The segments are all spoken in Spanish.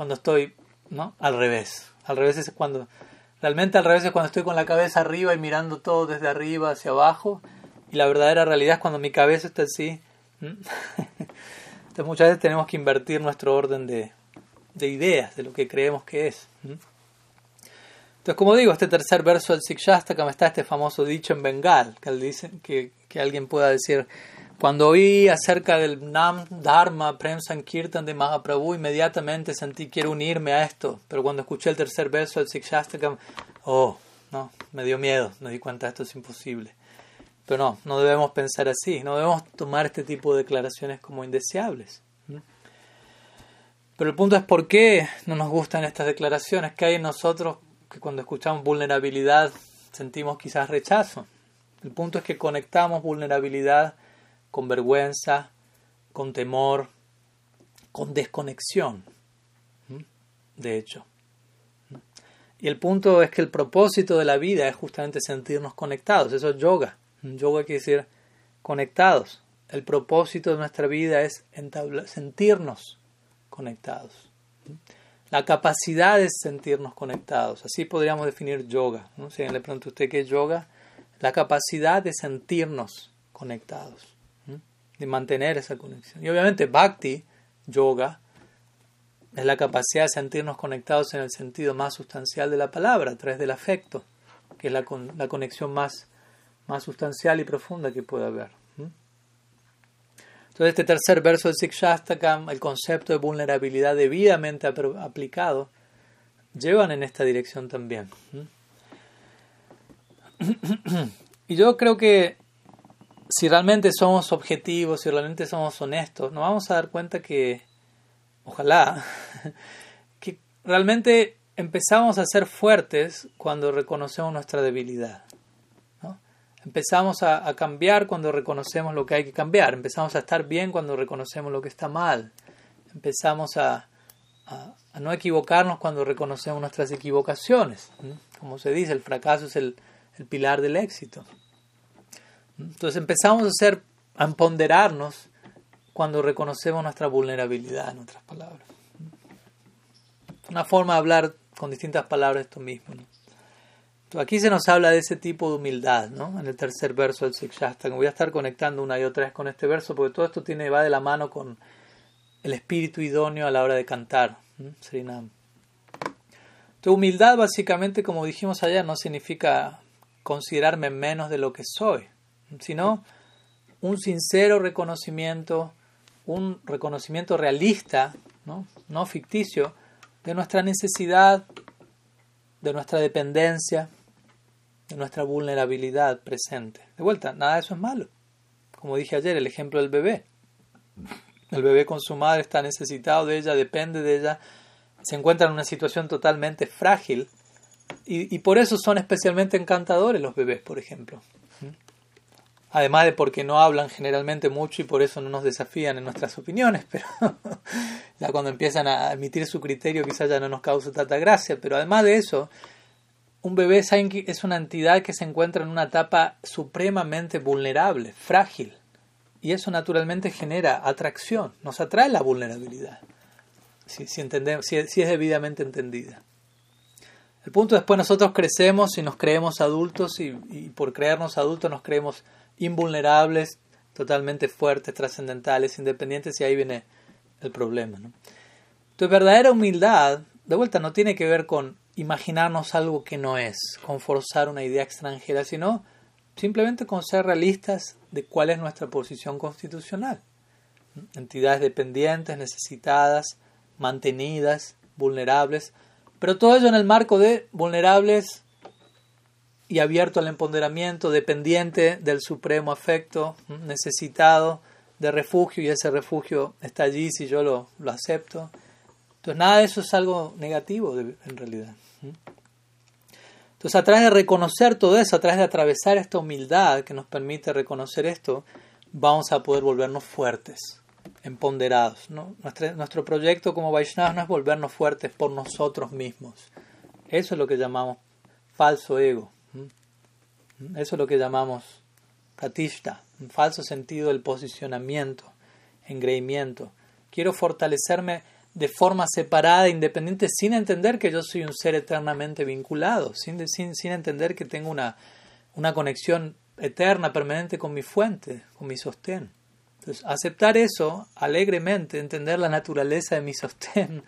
cuando estoy ¿no? al revés. Al revés es cuando, realmente al revés es cuando estoy con la cabeza arriba y mirando todo desde arriba hacia abajo. Y la verdadera realidad es cuando mi cabeza está así. Entonces muchas veces tenemos que invertir nuestro orden de, de ideas, de lo que creemos que es. Entonces, como digo, este tercer verso del me está este famoso dicho en Bengal, que, dice, que, que alguien pueda decir, cuando oí acerca del Nam Dharma Prem Sankirtan de Mahaprabhu, inmediatamente sentí quiero unirme a esto. Pero cuando escuché el tercer verso del Sikshastakam, oh, no, me dio miedo, me di cuenta esto es imposible. Pero no, no debemos pensar así, no debemos tomar este tipo de declaraciones como indeseables. Pero el punto es por qué no nos gustan estas declaraciones, que hay en nosotros que cuando escuchamos vulnerabilidad sentimos quizás rechazo. El punto es que conectamos vulnerabilidad con vergüenza, con temor, con desconexión, de hecho. Y el punto es que el propósito de la vida es justamente sentirnos conectados, eso es yoga. Yoga quiere decir conectados. El propósito de nuestra vida es sentirnos conectados. La capacidad de sentirnos conectados, así podríamos definir yoga. ¿no? Si le pregunta a usted qué es yoga, la capacidad de sentirnos conectados de mantener esa conexión. Y obviamente Bhakti, yoga, es la capacidad de sentirnos conectados en el sentido más sustancial de la palabra, a través del afecto, que es la, la conexión más, más sustancial y profunda que puede haber. Entonces, este tercer verso del Sikshastakam, el concepto de vulnerabilidad debidamente aplicado, llevan en esta dirección también. Y yo creo que si realmente somos objetivos, si realmente somos honestos, nos vamos a dar cuenta que, ojalá, que realmente empezamos a ser fuertes cuando reconocemos nuestra debilidad. Empezamos a, cambiar cuando reconocemos lo que hay que cambiar. Empezamos a estar bien cuando reconocemos lo que está mal. Empezamos a, a no equivocarnos cuando reconocemos nuestras equivocaciones. Como se dice, el fracaso es el pilar del éxito. Entonces empezamos a ser, a empoderarnos cuando reconocemos nuestra vulnerabilidad, en otras palabras. Una forma de hablar con distintas palabras esto mismo. aquí se nos habla de ese tipo de humildad, ¿no? En el tercer verso del Sikshastakam. Voy a estar conectando una y otra vez con este verso porque todo esto tiene, va de la mano con el espíritu idóneo a la hora de cantar. Srinam. Tu humildad, básicamente, como dijimos ayer, no significa considerarme menos de lo que soy sino un sincero reconocimiento, un reconocimiento realista, ¿no? ficticio, de nuestra necesidad, de nuestra dependencia, de nuestra vulnerabilidad presente. De vuelta, nada de eso es malo. Como dije ayer, el ejemplo del bebé. El bebé con su madre está necesitado de ella, depende de ella, se encuentra en una situación totalmente frágil y por eso son especialmente encantadores los bebés, por ejemplo además de porque no hablan generalmente mucho y por eso no nos desafían en nuestras opiniones, pero ya cuando empiezan a emitir su criterio quizás ya no nos causa tanta gracia, pero además de eso, un bebé es una entidad que se encuentra en una etapa supremamente vulnerable, frágil, y eso naturalmente genera atracción, nos atrae la vulnerabilidad, si, es debidamente entendida. El punto después nosotros crecemos y nos creemos adultos y, y por creernos adultos nos creemos invulnerables, totalmente fuertes, trascendentales, independientes, y ahí viene el problema. ¿no? Entonces, verdadera humildad, de vuelta, no tiene que ver con imaginarnos algo que no es, con forzar una idea extranjera, sino simplemente con ser realistas de cuál es nuestra posición constitucional. Entidades dependientes, necesitadas, mantenidas, vulnerables, pero todo ello en el marco de vulnerables y abierto al empoderamiento, dependiente del supremo afecto, necesitado de refugio y ese refugio está allí si yo lo, lo acepto. Entonces nada de eso es algo negativo en realidad. Entonces a través de reconocer todo eso, a través de atravesar esta humildad que nos permite reconocer esto, vamos a poder volvernos fuertes, empoderados. Nuestro, nuestro proyecto como Vaishnavas no es volvernos fuertes por nosotros mismos. Eso es lo que llamamos falso ego. Eso es lo que llamamos pratishta, un falso sentido del posicionamiento, engreimiento. Quiero fortalecerme de forma separada, independiente, sin entender que yo soy un ser eternamente vinculado, sin, sin, sin entender que tengo una, una conexión eterna, permanente con mi fuente, con mi sostén. Entonces, aceptar eso alegremente, entender la naturaleza de mi sostén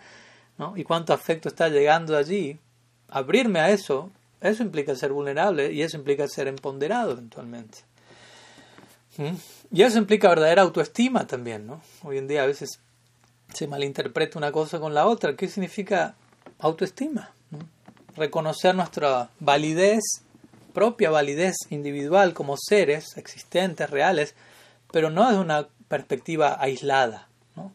¿no? y cuánto afecto está llegando allí, abrirme a eso, eso implica ser vulnerable y eso implica ser empoderado eventualmente. ¿Mm? Y eso implica verdadera autoestima también. ¿no? Hoy en día a veces se malinterpreta una cosa con la otra. ¿Qué significa autoestima? Reconocer nuestra validez, propia validez individual como seres existentes, reales, pero no desde una perspectiva aislada.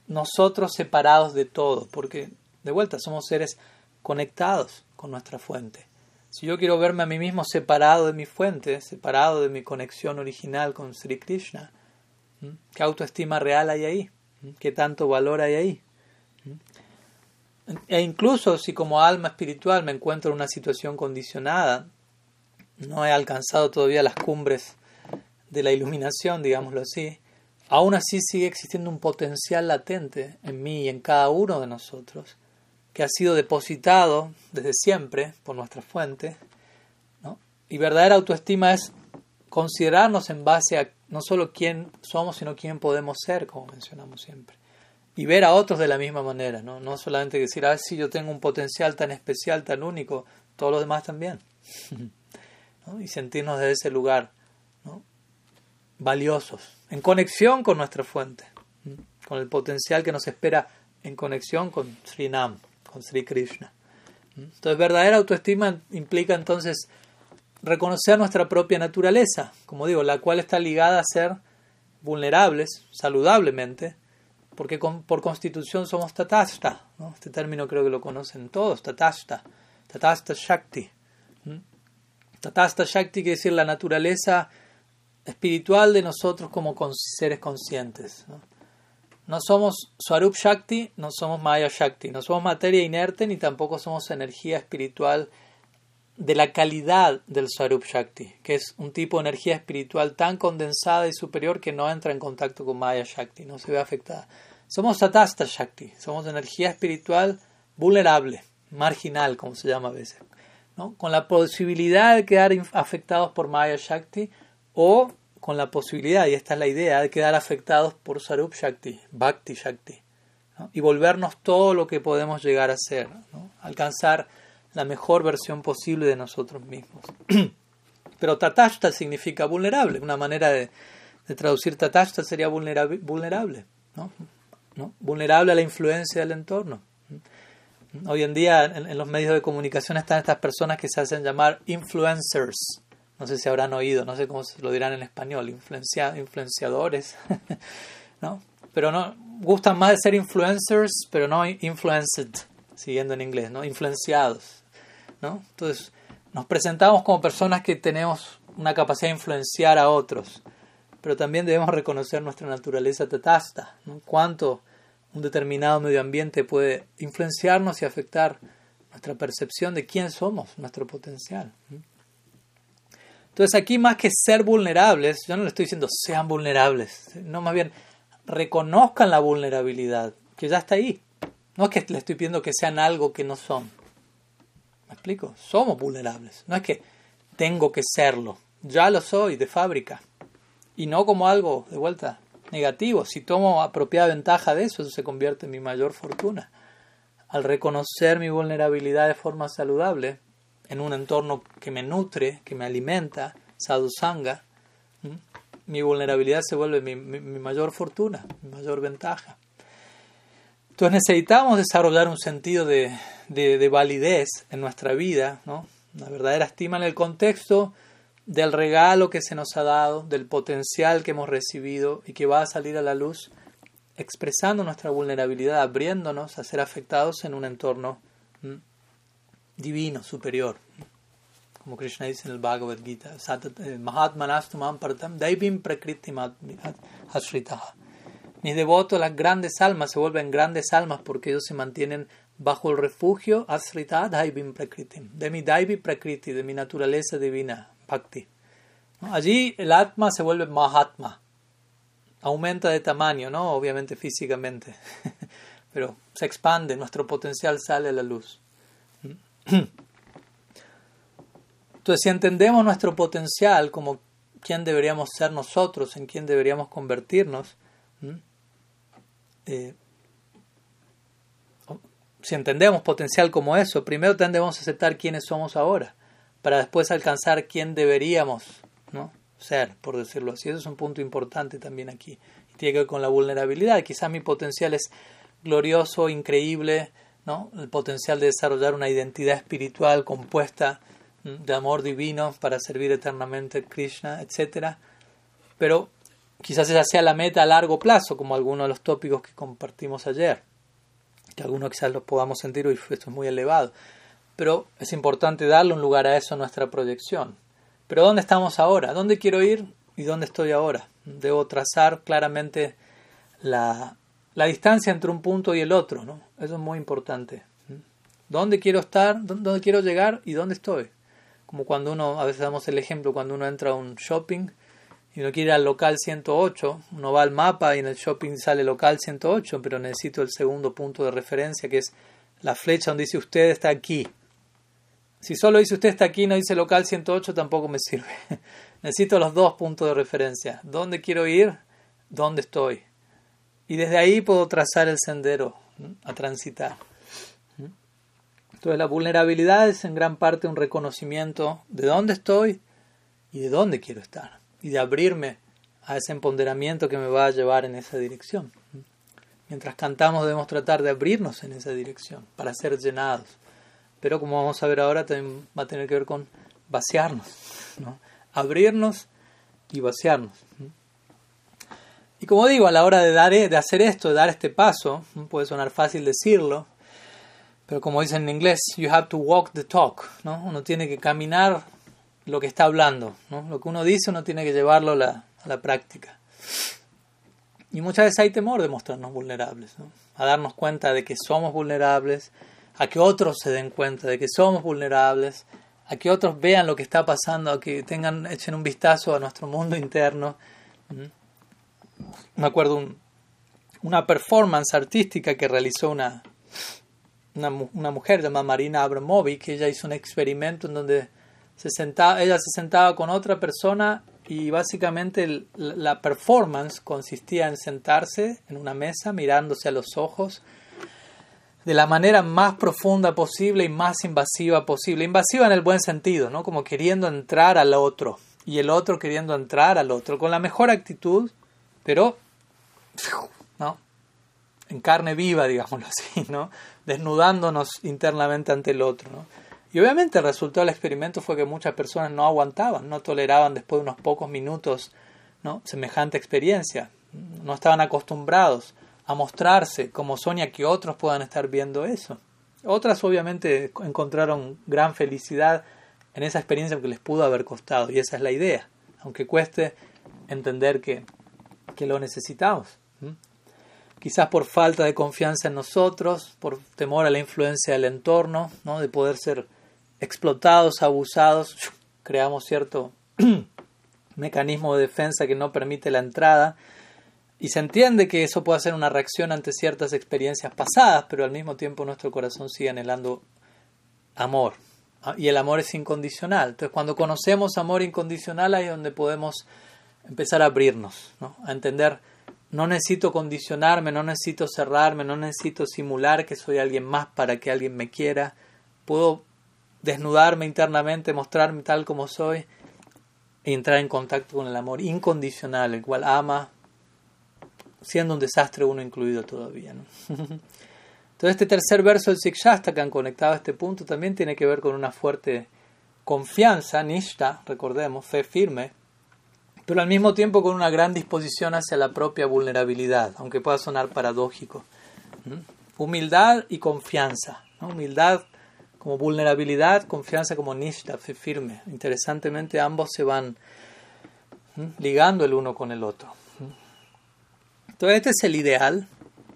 Nosotros separados de todo, porque de vuelta somos seres conectados con nuestra fuente. Si yo quiero verme a mí mismo separado de mi fuente, separado de mi conexión original con Sri Krishna, ¿qué autoestima real hay ahí? ¿Qué tanto valor hay ahí? E incluso si como alma espiritual me encuentro en una situación condicionada, no he alcanzado todavía las cumbres de la iluminación, digámoslo así, aún así sigue existiendo un potencial latente en mí y en cada uno de nosotros, que ha sido depositado desde siempre por nuestra fuente. Y verdadera autoestima es considerarnos en base a no solo quién somos, sino quién podemos ser, como mencionamos siempre. Y ver a otros de la misma manera, no, no solamente decir, ah, sí, yo tengo un potencial tan especial, tan único, todos los demás también. Y sentirnos desde ese lugar valiosos, en conexión con nuestra fuente, con el potencial que nos espera en conexión con Sri Nam, con Sri Krishna. Entonces, verdadera autoestima implica entonces reconocer nuestra propia naturaleza, como digo, la cual está ligada a ser vulnerables saludablemente, porque por constitución somos tatasta. Este término creo que lo conocen todos, tatasta, tatasta shakti. Tatasta shakti quiere decir la naturaleza espiritual de nosotros como seres conscientes. Somos Swarup Shakti, no somos Maya Shakti, no somos materia inerte ni tampoco somos energía espiritual de la calidad del Swarup Shakti, que es un tipo de energía espiritual tan condensada y superior que no entra en contacto con Maya Shakti, no se ve afectada. Somos Tatasta Shakti, somos energía espiritual vulnerable, marginal, como se llama a veces, ¿no? con la posibilidad de quedar afectados por Maya Shakti o con la posibilidad, y esta es la idea, de quedar afectados por Sarup Shakti, Bhakti Shakti, y volvernos todo lo que podemos llegar a ser, alcanzar la mejor versión posible de nosotros mismos. Pero tatashta significa vulnerable. Una manera de, traducir tatashta sería vulnerable, vulnerable ¿no? vulnerable a la influencia del entorno. Hoy en día en, los medios de comunicación están estas personas que se hacen llamar influencers. No sé si habrán oído, no sé cómo se lo dirán en español, influencia, influenciadores. ¿no? Pero no, gustan más de ser influencers, pero no influenced, siguiendo en inglés, ¿no? influenciados. ¿no? Entonces, nos presentamos como personas que tenemos una capacidad de influenciar a otros, pero también debemos reconocer nuestra naturaleza tatasta, ¿no? cuánto un determinado medio ambiente puede influenciarnos y afectar nuestra percepción de quién somos, nuestro potencial. Entonces aquí más que ser vulnerables, yo no le estoy diciendo sean vulnerables, no más bien reconozcan la vulnerabilidad, que ya está ahí. No es que le estoy pidiendo que sean algo que no son. ¿Me explico? Somos vulnerables. No es que tengo que serlo. Ya lo soy de fábrica. Y no como algo, de vuelta, negativo. Si tomo apropiada ventaja de eso, eso se convierte en mi mayor fortuna. Al reconocer mi vulnerabilidad de forma saludable, en un entorno que me nutre, que me alimenta, sadhusanga, mi vulnerabilidad se vuelve mi, mi mayor fortuna, mi mayor ventaja. Entonces necesitamos desarrollar un sentido de, de, validez en nuestra vida, ¿no? una verdadera estima en el contexto del regalo que se nos ha dado, del potencial que hemos recibido y que va a salir a la luz expresando nuestra vulnerabilidad, abriéndonos a ser afectados en un entorno divino, superior. Como Krishna dice en el Bhagavad Gita, eh, Mahatmanastumam Partam Daivim Prakriti Ashritaha. Mis devotos, las grandes almas, se vuelven grandes almas porque ellos se mantienen bajo el refugio Asrita Daivim Prakritim, de mi Daivi Prakriti, de mi naturaleza divina, Bhakti. Allí el Atma se vuelve Mahatma, aumenta de tamaño, ¿no? Obviamente físicamente, pero se expande, nuestro potencial sale a la luz. Entonces, si entendemos nuestro potencial como quién deberíamos ser nosotros, en quién deberíamos convertirnos, eh, si entendemos potencial como eso, primero tendemos a aceptar quiénes somos ahora, para después alcanzar quién deberíamos ser, por decirlo así. Eso es un punto importante también aquí. Tiene que ver con la vulnerabilidad. Quizás mi potencial es glorioso, increíble, ¿no? el potencial de desarrollar una identidad espiritual compuesta de amor divino para servir eternamente a Krishna, etc. Pero quizás esa sea la meta a largo plazo, como algunos de los tópicos que compartimos ayer, que algunos quizás los podamos sentir, uy, esto es muy elevado. Pero es importante darle un lugar a eso en nuestra proyección. Pero ¿dónde estamos ahora? ¿Dónde quiero ir y dónde estoy ahora? Debo trazar claramente la, la distancia entre un punto y el otro, ¿no? Eso es muy importante. ¿Dónde quiero estar? ¿Dónde quiero llegar? ¿Y dónde estoy? Como cuando uno, a veces damos el ejemplo, cuando uno entra a un shopping y uno quiere ir al local 108, uno va al mapa y en el shopping sale local 108, pero necesito el segundo punto de referencia que es la flecha donde dice usted está aquí. Si solo dice usted está aquí no dice local 108 tampoco me sirve. necesito los dos puntos de referencia. ¿Dónde quiero ir? ¿Dónde estoy? Y desde ahí puedo trazar el sendero a transitar. Entonces la vulnerabilidad es en gran parte un reconocimiento de dónde estoy y de dónde quiero estar. Y de abrirme a ese empoderamiento que me va a llevar en esa dirección. Mientras cantamos debemos tratar de abrirnos en esa dirección para ser llenados. Pero como vamos a ver ahora, también va a tener que ver con vaciarnos. ¿no? Abrirnos y vaciarnos. Y como digo, a la hora de, dar, de hacer esto, de dar este paso, puede sonar fácil decirlo, pero como dicen en inglés, you have to walk the talk, ¿no? Uno tiene que caminar lo que está hablando, ¿no? Lo que uno dice uno tiene que llevarlo a la, a la práctica. Y muchas veces hay temor de mostrarnos vulnerables, ¿no? A darnos cuenta de que somos vulnerables, a que otros se den cuenta de que somos vulnerables, a que otros vean lo que está pasando, a que tengan, echen un vistazo a nuestro mundo interno. Me acuerdo un, una performance artística que realizó una, una, mujer llamada Marina Abramovic, ella hizo un experimento en donde se sentaba, ella se sentaba con otra persona y básicamente la performance consistía en sentarse en una mesa mirándose a los ojos de la manera más profunda posible y más invasiva posible. Invasiva en el buen sentido, ¿no? Como queriendo entrar al otro y el otro queriendo entrar al otro con la mejor actitud, pero ¿no? En carne viva, digámoslo así, ¿no? desnudándonos internamente ante el otro. Y obviamente el resultado del experimento fue que muchas personas no aguantaban, no toleraban después de unos pocos minutos semejante experiencia, no estaban acostumbrados a mostrarse como son y a que otros puedan estar viendo eso. Otras obviamente encontraron gran felicidad en esa experiencia que les pudo haber costado y esa es la idea, aunque cueste entender que, que lo necesitamos quizás por falta de confianza en nosotros, por temor a la influencia del entorno, ¿no? de poder ser explotados, abusados, creamos cierto mecanismo de defensa que no permite la entrada. Y se entiende que eso puede ser una reacción ante ciertas experiencias pasadas, pero al mismo tiempo nuestro corazón sigue anhelando amor. Ah, y el amor es incondicional. Entonces cuando conocemos amor incondicional ahí es donde podemos empezar a abrirnos, ¿no? a entender no necesito condicionarme, no necesito cerrarme, no necesito simular que soy alguien más para que alguien me quiera. Puedo desnudarme internamente, mostrarme tal como soy e entrar en contacto con el amor incondicional, el cual ama, siendo un desastre uno incluido todavía. Entonces este tercer verso del han conectado a este punto, también tiene que ver con una fuerte confianza, nishta, recordemos, fe firme, pero al mismo tiempo con una gran disposición hacia la propia vulnerabilidad, aunque pueda sonar paradójico. Humildad y confianza. Humildad como vulnerabilidad, confianza como nishta, firme. Interesantemente ambos se van ligando el uno con el otro. Entonces este es el ideal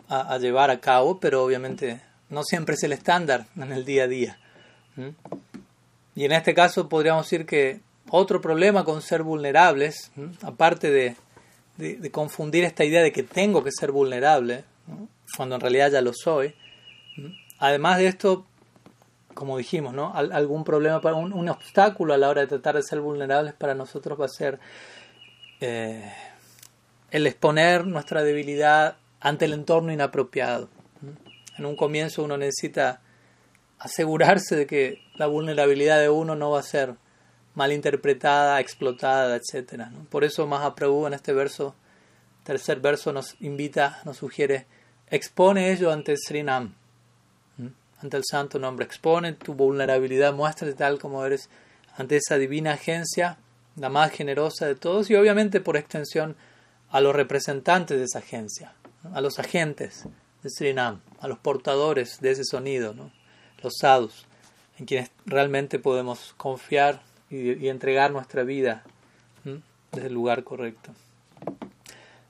a, llevar a cabo, pero obviamente no siempre es el estándar en el día a día. Y en este caso podríamos decir que otro problema con ser vulnerables, aparte de, confundir esta idea de que tengo que ser vulnerable, cuando en realidad ya lo soy. Además de esto, como dijimos, ¿no? algún problema, un, obstáculo a la hora de tratar de ser vulnerables para nosotros va a ser eh, el exponer nuestra debilidad ante el entorno inapropiado. En un comienzo uno necesita asegurarse de que la vulnerabilidad de uno no va a ser malinterpretada, explotada, etc. Por eso Mahaprabhu en este verso, tercer verso, nos invita, nos sugiere, expone ello ante Srinam, ante el santo nombre, expone tu vulnerabilidad, muéstrate tal como eres ante esa divina agencia, la más generosa de todos, y obviamente por extensión a los representantes de esa agencia, a los agentes de Srinam, a los portadores de ese sonido, los sadhus, en quienes realmente podemos confiar y, entregar nuestra vida desde el lugar correcto.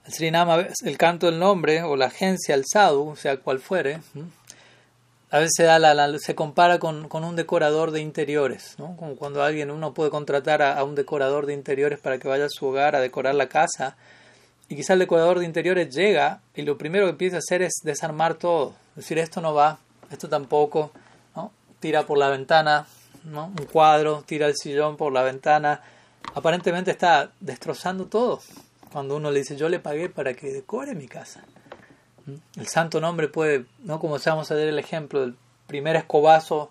El Srinam, el canto del nombre o la agencia, el sadhu, sea cual fuere, a veces se, da la, se compara con, un decorador de interiores, como cuando alguien, uno puede contratar a, un decorador de interiores para que vaya a su hogar a decorar la casa, y quizá el decorador de interiores llega y lo primero que empieza a hacer es desarmar todo, decir esto no va, esto tampoco, tira por la ventana ¿no? un cuadro, tira el sillón por la ventana, aparentemente está destrozando todo, cuando uno le dice yo le pagué para que decore mi casa. El santo nombre puede, no como vamos a ver el ejemplo, el primer escobazo,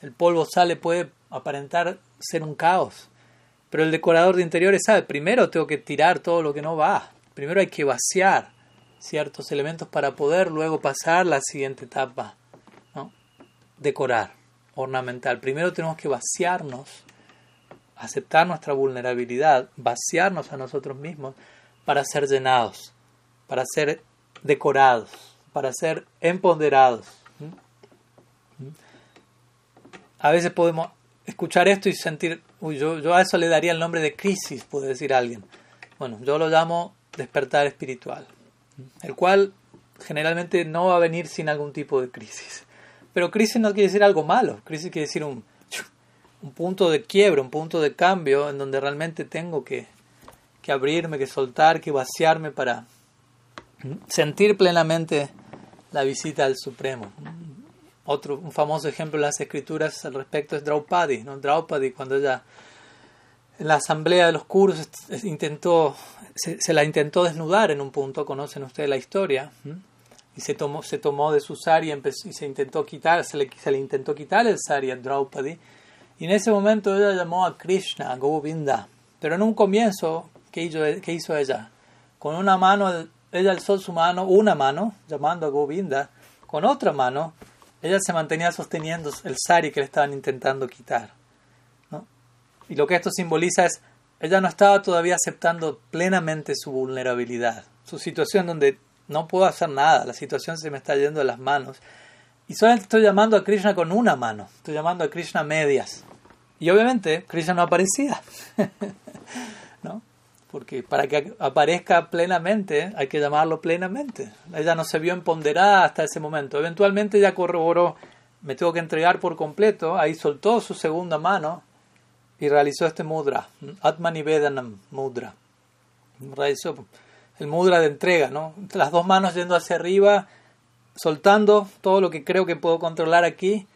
el polvo sale, puede aparentar ser un caos. Pero el decorador de interiores sabe, primero tengo que tirar todo lo que no va. Primero hay que vaciar ciertos elementos para poder luego pasar la siguiente etapa. Decorar, ornamental. Primero tenemos que vaciarnos, aceptar nuestra vulnerabilidad, vaciarnos a nosotros mismos para ser llenados, para ser decorados, para ser empoderados. A veces podemos escuchar esto y sentir, uy, yo, yo a eso le daría el nombre de crisis, puede decir alguien. Bueno, yo lo llamo despertar espiritual, el cual generalmente no va a venir sin algún tipo de crisis. Pero crisis no quiere decir algo malo, crisis quiere decir un, un punto de quiebra, un punto de cambio en donde realmente tengo que, que abrirme, que soltar, que vaciarme para, sentir plenamente la visita al Supremo. Otro, un famoso ejemplo en las escrituras al respecto es Draupadi. ¿no? Draupadi, cuando ella en la asamblea de los Kurus intentó, se, la intentó desnudar en un punto, conocen ustedes la historia, y se tomó, se tomó de su sari y, se intentó quitar, se le, se le intentó quitar el sari a Draupadi, y en ese momento ella llamó a Krishna, a Govinda, pero en un comienzo, ¿qué hizo, qué hizo ella? Con una mano ella alzó su mano, una mano, llamando a Govinda, con otra mano, ella se mantenía sosteniendo el sari que le estaban intentando quitar. ¿no? Y lo que esto simboliza es, ella no estaba todavía aceptando plenamente su vulnerabilidad, su situación donde no puedo hacer nada, la situación se me está yendo de las manos. Y solamente estoy llamando a Krishna con una mano, estoy llamando a Krishna medias. Y obviamente Krishna no aparecía. ¿no? porque para que aparezca plenamente hay que llamarlo plenamente. Ella no se vio empoderada hasta ese momento. Eventualmente ya corroboró, me tengo que entregar por completo, ahí soltó su segunda mano y realizó este mudra, Atmanivedanam mudra. Realizó el mudra de entrega, ¿no? Las dos manos yendo hacia arriba, soltando todo lo que creo que puedo controlar aquí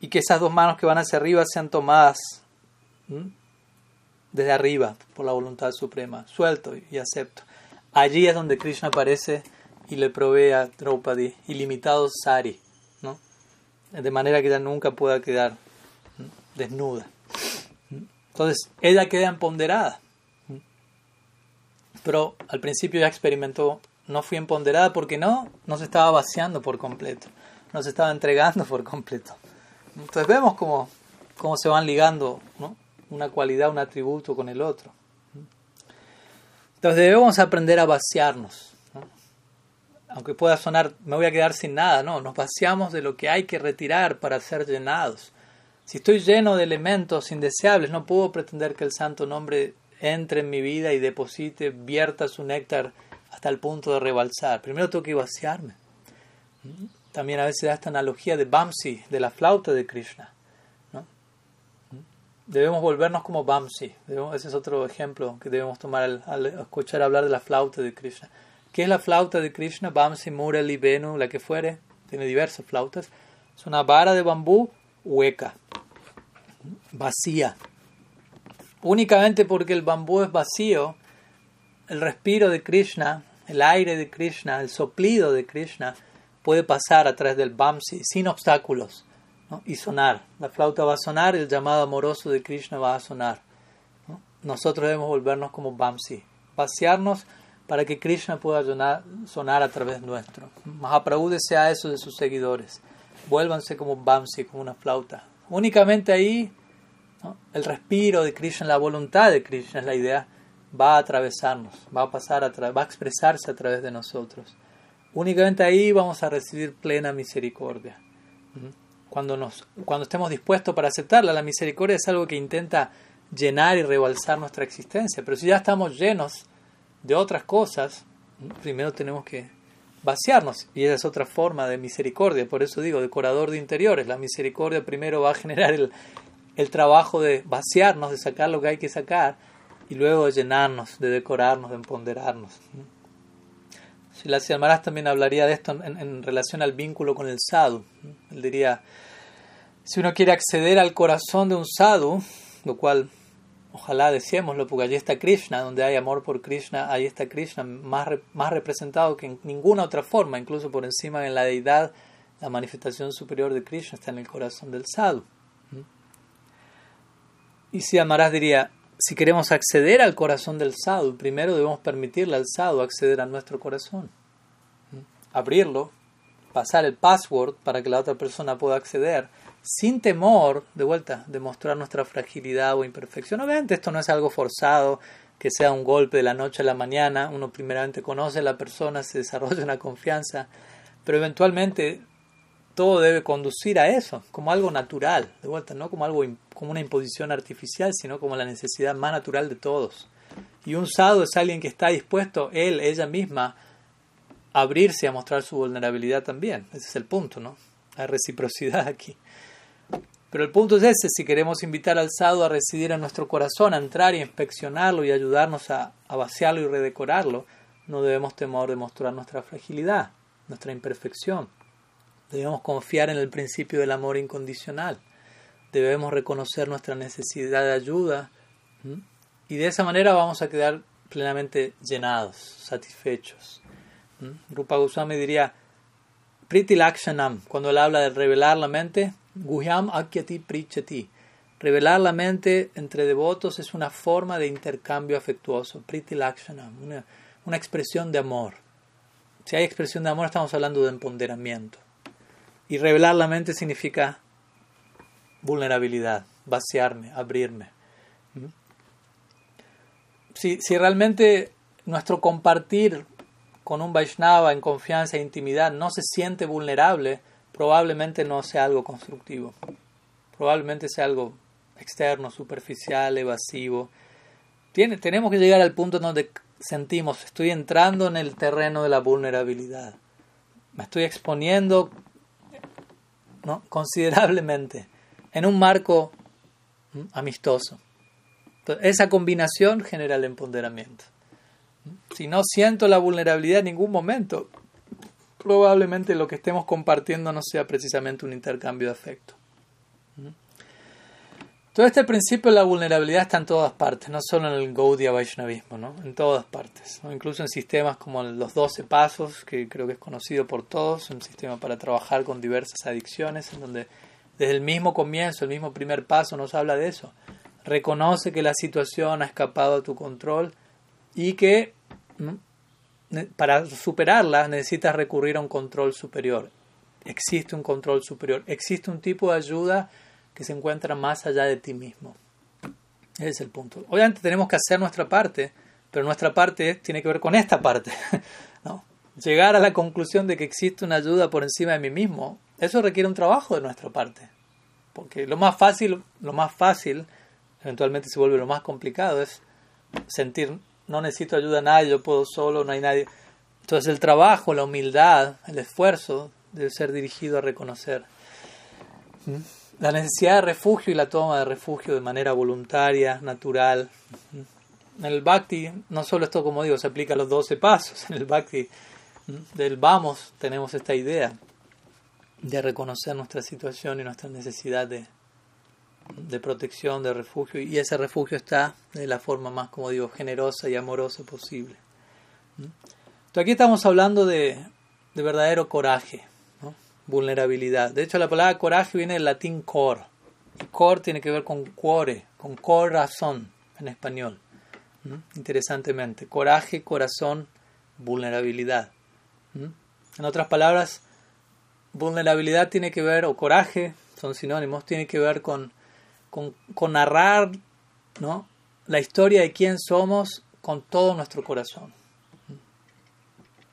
y que esas dos manos que van hacia arriba sean tomadas desde arriba, por la voluntad suprema. Suelto y acepto. Allí es donde Krishna aparece y le provee a Draupadi ilimitados sari, ¿no? de manera que ella nunca pueda quedar desnuda. Entonces, ella queda empoderada. Pero al principio ya experimentó, no fui empoderada porque no, no se estaba vaciando por completo, no se estaba entregando por completo. Entonces vemos cómo, cómo se van ligando ¿no? una cualidad, un atributo con el otro. Entonces debemos aprender a vaciarnos. Aunque pueda sonar, me voy a quedar sin nada, no, nos vaciamos de lo que hay que retirar para ser llenados. Si estoy lleno de elementos indeseables, no puedo pretender que el santo nombre entre en mi vida y deposite, vierta su néctar hasta el punto de rebalsar. Primero tengo que vaciarme. También a veces da esta analogía de Bamsi, de la flauta de Krishna debemos volvernos como Bamsi. ese es otro ejemplo que debemos tomar al, escuchar hablar de la flauta de Krishna. ¿Qué es la flauta de Krishna? Bamsi, Murali, Venu, la que fuere. Tiene diversas flautas. Es una vara de bambú hueca, vacía. Únicamente porque el bambú es vacío, el respiro de Krishna, el aire de Krishna, el soplido de Krishna puede pasar a través del Bamsi sin obstáculos y sonar. La flauta va a sonar, el llamado amoroso de Krishna va a sonar. Nosotros debemos volvernos como Bamsi, vaciarnos para que Krishna pueda sonar, a través nuestro. Mahaprabhu desea eso de sus seguidores. Vuélvanse como Bamsi, como una flauta. Únicamente ahí el respiro de Krishna, la voluntad de Krishna es la idea, va a atravesarnos, va a pasar, a va a expresarse a través de nosotros. Únicamente ahí vamos a recibir plena misericordia. Cuando, nos, cuando estemos dispuestos para aceptarla, la misericordia es algo que intenta llenar y rebalsar nuestra existencia. Pero si ya estamos llenos de otras cosas, primero tenemos que vaciarnos. Y esa es otra forma de misericordia. Por eso digo, decorador de interiores. La misericordia primero va a generar el, el trabajo de vaciarnos, de sacar lo que hay que sacar, y luego de llenarnos, de decorarnos, de empoderarnos. Si la Maharaj también hablaría de esto en, relación al vínculo con el sadhu. Él diría, si uno quiere acceder al corazón de un sadhu, lo cual ojalá decíamoslo, porque allí está Krishna, donde hay amor por Krishna, ahí está Krishna más, más representado que en ninguna otra forma, incluso por encima de la deidad, la manifestación superior de Krishna está en el corazón del sadhu. Y si Amarás diría, si queremos acceder al corazón del sadhu, primero debemos permitirle al sadhu acceder a nuestro corazón. Abrirlo, pasar el password para que la otra persona pueda acceder sin temor, de vuelta, de mostrar nuestra fragilidad o imperfección. Obviamente esto no es algo forzado, que sea un golpe de la noche a la mañana, uno primeramente conoce a la persona, se desarrolla una confianza, pero eventualmente todo debe conducir a eso, como algo natural, de vuelta, no como algo como una imposición artificial, sino como la necesidad más natural de todos. Y un sadhu es alguien que está dispuesto, él, ella misma, a abrirse a mostrar su vulnerabilidad también. Ese es el punto, ¿no? Hay reciprocidad aquí. Pero el punto es ese, si queremos invitar al sadhu a residir en nuestro corazón, a entrar y inspeccionarlo y ayudarnos a, vaciarlo y redecorarlo, no debemos temer de mostrar nuestra fragilidad, nuestra imperfección. Debemos confiar en el principio del amor incondicional. Debemos reconocer nuestra necesidad de ayuda y de esa manera vamos a quedar plenamente llenados, satisfechos. Rupa Goswami diría, Priti Lakshanam, cuando él habla de revelar la mente, Guhyam Akyati Prichati. Revelar la mente entre devotos es una forma de intercambio afectuoso, Priti Lakshanam, una, una expresión de amor. Si hay expresión de amor, estamos hablando de empoderamiento. Y revelar la mente significa vulnerabilidad, vaciarme, abrirme. ¿Mm? Si, si realmente nuestro compartir con un Vaishnava en confianza e intimidad no se siente vulnerable, probablemente no sea algo constructivo. Probablemente sea algo externo, superficial, evasivo. Tiene, tenemos que llegar al punto donde sentimos, estoy entrando en el terreno de la vulnerabilidad. Me estoy exponiendo considerablemente en un marco amistoso. esa combinación genera el empoderamiento. Si no siento la vulnerabilidad en ningún momento, probablemente lo que estemos compartiendo no sea precisamente un intercambio de afecto. Todo este principio de la vulnerabilidad está en todas partes, no solo en el Gaudiya Vaishnavismo, ¿no? en todas partes, incluso en sistemas como los 12 pasos, que creo que es conocido por todos, un sistema para trabajar con diversas adicciones, en donde desde el mismo comienzo, el mismo primer paso nos habla de eso. Reconoce que la situación ha escapado a tu control y que para superarla necesitas recurrir a un control superior. Existe un control superior, existe un tipo de ayuda que se encuentra más allá de ti mismo. Ese es el punto. Obviamente tenemos que hacer nuestra parte, pero nuestra parte tiene que ver con esta parte. ¿no? Llegar a la conclusión de que existe una ayuda por encima de mí mismo, eso requiere un trabajo de nuestra parte. Porque lo más fácil, lo más fácil, eventualmente se vuelve lo más complicado, es sentir no necesito ayuda a nadie, yo puedo solo, no hay nadie. Entonces el trabajo, la humildad, el esfuerzo debe ser dirigido a reconocer la necesidad de refugio y la toma de refugio de manera voluntaria, natural. en el Bhakti, no solo esto, como digo, se aplica a los 12 pasos, en el Bhakti del vamos tenemos esta idea de reconocer nuestra situación y nuestra necesidad de, de protección, de refugio, y ese refugio está de la forma más, como digo, generosa y amorosa posible. Entonces aquí estamos hablando de, de verdadero coraje, vulnerabilidad. De hecho, la palabra coraje viene del latín cor. Y cor tiene que ver con cuore, con corazón en español. Interesantemente, coraje, corazón, vulnerabilidad. En otras palabras, vulnerabilidad tiene que ver, o coraje, son sinónimos, tiene que ver con con, narrar ¿no? la historia de quién somos con todo nuestro corazón.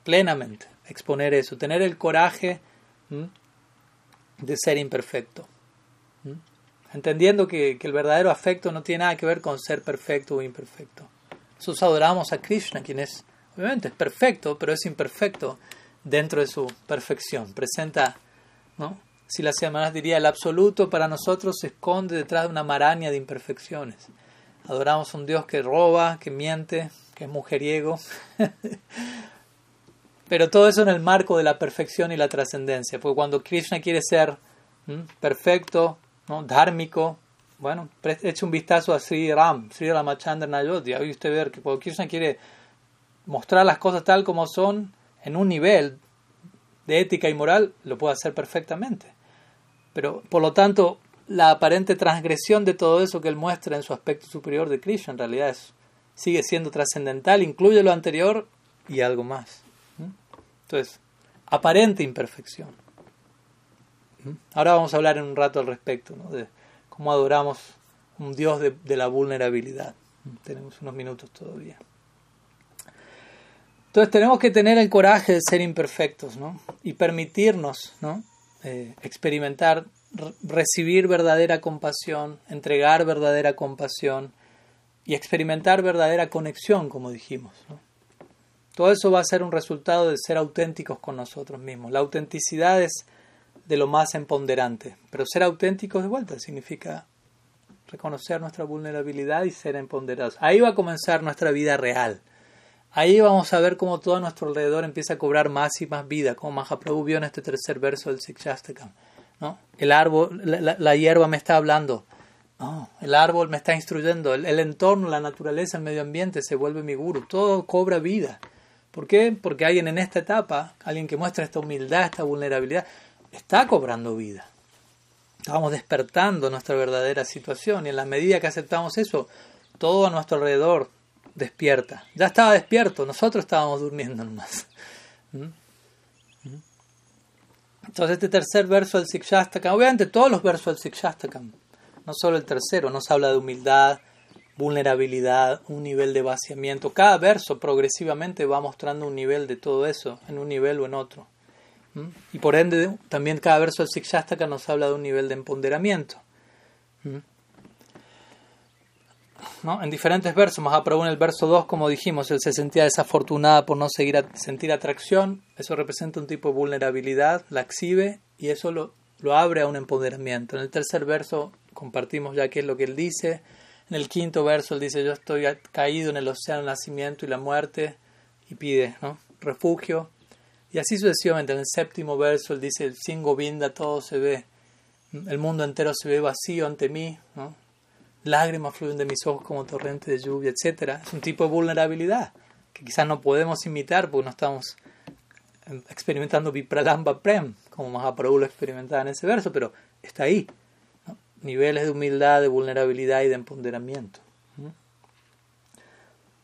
Plenamente, exponer eso, tener el coraje de ser imperfecto. Entendiendo que, el verdadero afecto no tiene nada que ver con ser perfecto o imperfecto. Nosotros adoramos a Krishna, quien es, obviamente, es perfecto, pero es imperfecto dentro de su perfección. Presenta ¿no? si las semanas diría, el absoluto para nosotros se esconde detrás de una maraña de imperfecciones. Adoramos a un Dios que roba, que miente, que es mujeriego. Pero todo eso en el marco de la perfección y la trascendencia. Porque cuando Krishna quiere ser perfecto, ¿no? dhármico, bueno, eche un vistazo a Sri Ram, Sri Ramachandra Nayodhya. Hoy usted ver que cuando Krishna quiere mostrar las cosas tal como son, en un nivel de ética y moral, lo puede hacer perfectamente. Pero, por lo tanto, la aparente transgresión de todo eso que él muestra en su aspecto superior de Krishna en realidad sigue siendo trascendental, incluye lo anterior y algo más. Entonces, aparente imperfección. Ahora vamos a hablar en un rato al respecto, de cómo adoramos un Dios de, de, la vulnerabilidad. Tenemos unos minutos todavía. Entonces tenemos que tener el coraje de ser imperfectos ¿no? y permitirnos ¿no? Eh, experimentar, recibir verdadera compasión, entregar verdadera compasión y experimentar verdadera conexión, como dijimos. Todo eso va a ser un resultado de ser auténticos con nosotros mismos. La autenticidad es de lo más empoderante, pero ser auténticos de vuelta significa reconocer nuestra vulnerabilidad y ser empoderados. Ahí va a comenzar nuestra vida real. Ahí vamos a ver cómo todo a nuestro alrededor empieza a cobrar más y más vida, como Mahaprabhu vio en este tercer verso del Sikshastakam. ¿no? El árbol, la, hierba me está hablando, el árbol me está instruyendo, el, entorno, la naturaleza, el medio ambiente se vuelve mi guru, todo cobra vida. ¿Por qué? Porque alguien en esta etapa, alguien que muestra esta humildad, esta vulnerabilidad, está cobrando vida. Estamos despertando nuestra verdadera situación y en la medida que aceptamos eso, todo a nuestro alrededor, despierta. Ya estaba despierto, nosotros estábamos durmiendo nomás. ¿Mm? ¿Mm? Entonces este tercer verso del Sikshastakam, obviamente todos los versos del Sikshastakam, no solo el tercero, nos habla de humildad, vulnerabilidad, un nivel de vaciamiento. Cada verso progresivamente va mostrando un nivel de todo eso, en un nivel o en otro. ¿Mm? Y por ende, también cada verso del Sikshastakam nos habla de un nivel de empoderamiento. en diferentes versos, más Mahaprabhu en el verso 2, como dijimos, él se sentía desafortunada por no seguir sentir atracción, eso representa un tipo de vulnerabilidad, la exhibe y eso lo, lo abre a un empoderamiento. En el tercer verso compartimos ya qué es lo que él dice, en el quinto verso él dice yo estoy caído en el océano del nacimiento y la muerte y pide refugio. Y así sucesivamente, en el séptimo verso él dice, sin Govinda todo se ve, el mundo entero se ve vacío ante mí, ¿no? lágrimas fluyen de mis ojos como torrente de lluvia, etc. Es un tipo de vulnerabilidad que quizás no podemos imitar porque no estamos experimentando Vipralamba Prem, como Mahaprabhu lo experimentaba en ese verso, pero está ahí. Niveles de humildad, de vulnerabilidad y de empoderamiento.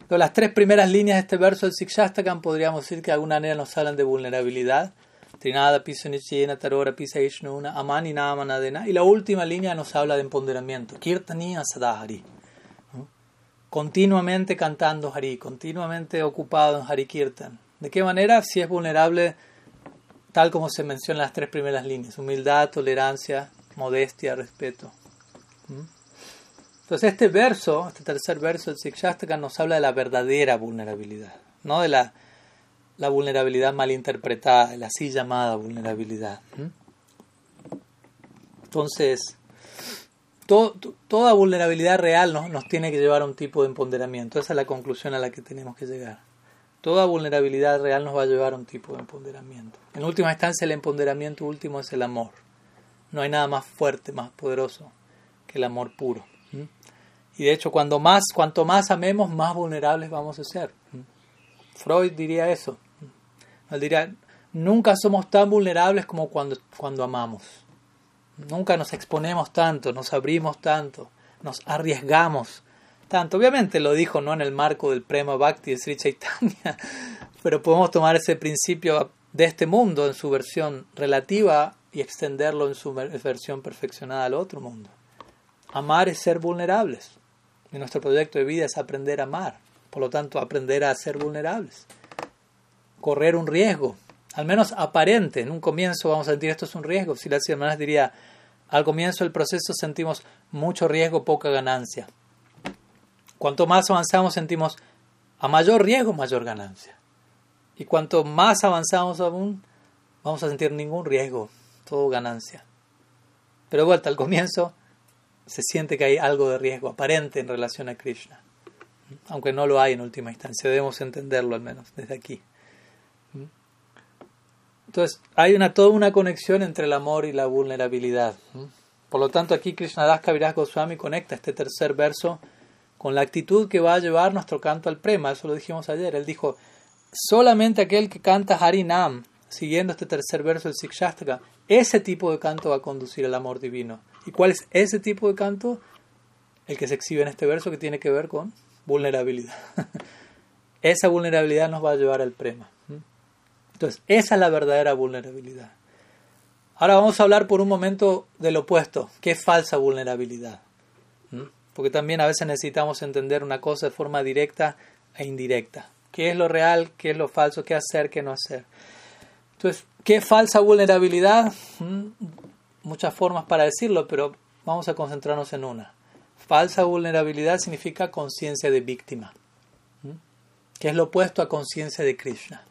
las tres primeras líneas de este verso del Sikshastakam podríamos decir que de alguna manera nos hablan de vulnerabilidad Trinada Pisunichena Tarora Pisaishnuna Amani Namanadena. Y la última línea nos habla de empoderamiento. Kirtaniya Sadahari. Continuamente cantando Hari, continuamente ocupado en Hari Kirtan. ¿De qué manera? Si es vulnerable, tal como se menciona en las tres primeras líneas: humildad, tolerancia, modestia, respeto. Entonces, este verso, este tercer verso del Sikshastaka, nos habla de la verdadera vulnerabilidad, no de la la vulnerabilidad malinterpretada, la así llamada vulnerabilidad. Entonces, toda vulnerabilidad real nos, nos tiene que llevar a un tipo de empoderamiento. Esa es la conclusión a la que tenemos que llegar. Toda vulnerabilidad real nos va a llevar a un tipo de empoderamiento. En última instancia, el empoderamiento último es el amor. No hay nada más fuerte, más poderoso que el amor puro. Y de hecho, cuando más, cuanto más amemos, más vulnerables vamos a ser. Freud diría eso. Él diría, nunca somos tan vulnerables como cuando, cuando amamos. Nunca nos exponemos tanto, nos abrimos tanto, nos arriesgamos tanto. Obviamente lo dijo no en el marco del Prema Bhakti de Sri Chaitanya, pero podemos tomar ese principio de este mundo en su versión relativa y extenderlo en su versión perfeccionada al otro mundo. Amar es ser vulnerables. Y nuestro proyecto de vida es aprender a amar. Por lo tanto, aprender a ser vulnerables. Correr un riesgo, al menos aparente. En un comienzo vamos a sentir esto es un riesgo. Si las hermanas diría, al comienzo del proceso sentimos mucho riesgo, poca ganancia. Cuanto más avanzamos sentimos a mayor riesgo, mayor ganancia. Y cuanto más avanzamos aún, vamos a sentir ningún riesgo, todo ganancia. Pero vuelta al comienzo, se siente que hay algo de riesgo aparente en relación a Krishna. Aunque no lo hay en última instancia, debemos entenderlo al menos desde aquí. Entonces, hay una, toda una conexión entre el amor y la vulnerabilidad. Por lo tanto, aquí Krishnadas Kaviraj Goswami conecta este tercer verso con la actitud que va a llevar nuestro canto al prema. Eso lo dijimos ayer. Él dijo, solamente aquel que canta Harinam, siguiendo este tercer verso del Sikshastra, ese tipo de canto va a conducir al amor divino. ¿Y cuál es ese tipo de canto? El que se exhibe en este verso que tiene que ver con vulnerabilidad. Esa vulnerabilidad nos va a llevar al prema. Entonces, esa es la verdadera vulnerabilidad. Ahora vamos a hablar por un momento del opuesto, que es falsa vulnerabilidad. Porque también a veces necesitamos entender una cosa de forma directa e indirecta. ¿Qué es lo real? ¿Qué es lo falso? ¿Qué hacer? ¿Qué no hacer? Entonces, ¿qué falsa vulnerabilidad? Muchas formas para decirlo, pero vamos a concentrarnos en una. Falsa vulnerabilidad significa conciencia de víctima, que es lo opuesto a conciencia de Krishna.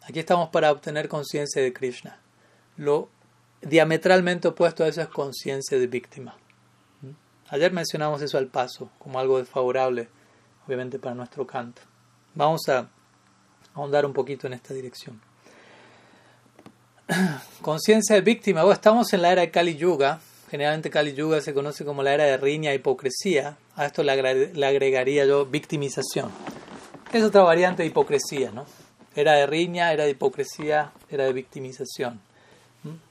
Aquí estamos para obtener conciencia de Krishna. Lo diametralmente opuesto a eso es conciencia de víctima. Ayer mencionamos eso al paso, como algo desfavorable, obviamente, para nuestro canto. Vamos a ahondar un poquito en esta dirección. Conciencia de víctima. estamos en la era de Kali Yuga. Generalmente Kali Yuga se conoce como la era de riña e hipocresía. A esto le, agregaría yo victimización. Es otra variante de hipocresía, ¿no? Era de riña, era de hipocresía, era de victimización.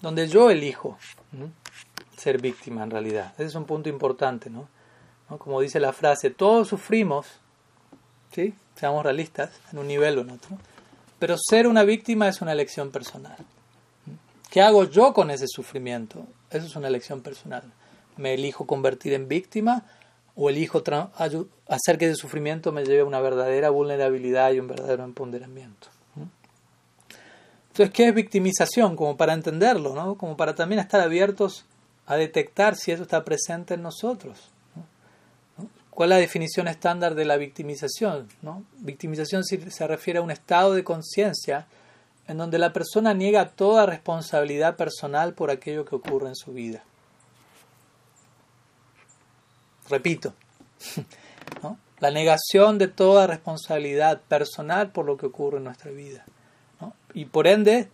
Donde yo elijo ser víctima en realidad. Ese es un punto importante, ¿no? Como dice la frase, todos sufrimos, ¿sí? Seamos realistas, en un nivel o en otro. Pero ser una víctima es una elección personal. ¿Qué hago yo con ese sufrimiento? Eso es una elección personal. ¿Me elijo convertir en víctima o elijo hacer que ese sufrimiento me lleve a una verdadera vulnerabilidad y un verdadero empoderamiento? Entonces, ¿qué es victimización? Como para entenderlo, ¿no? Como para también estar abiertos a detectar si eso está presente en nosotros. ¿Cuál es la definición estándar de la victimización? ¿no? Victimización se refiere a un estado de conciencia en donde la persona niega toda responsabilidad personal por aquello que ocurre en su vida. Repito, la negación de toda responsabilidad personal por lo que ocurre en nuestra vida y por ende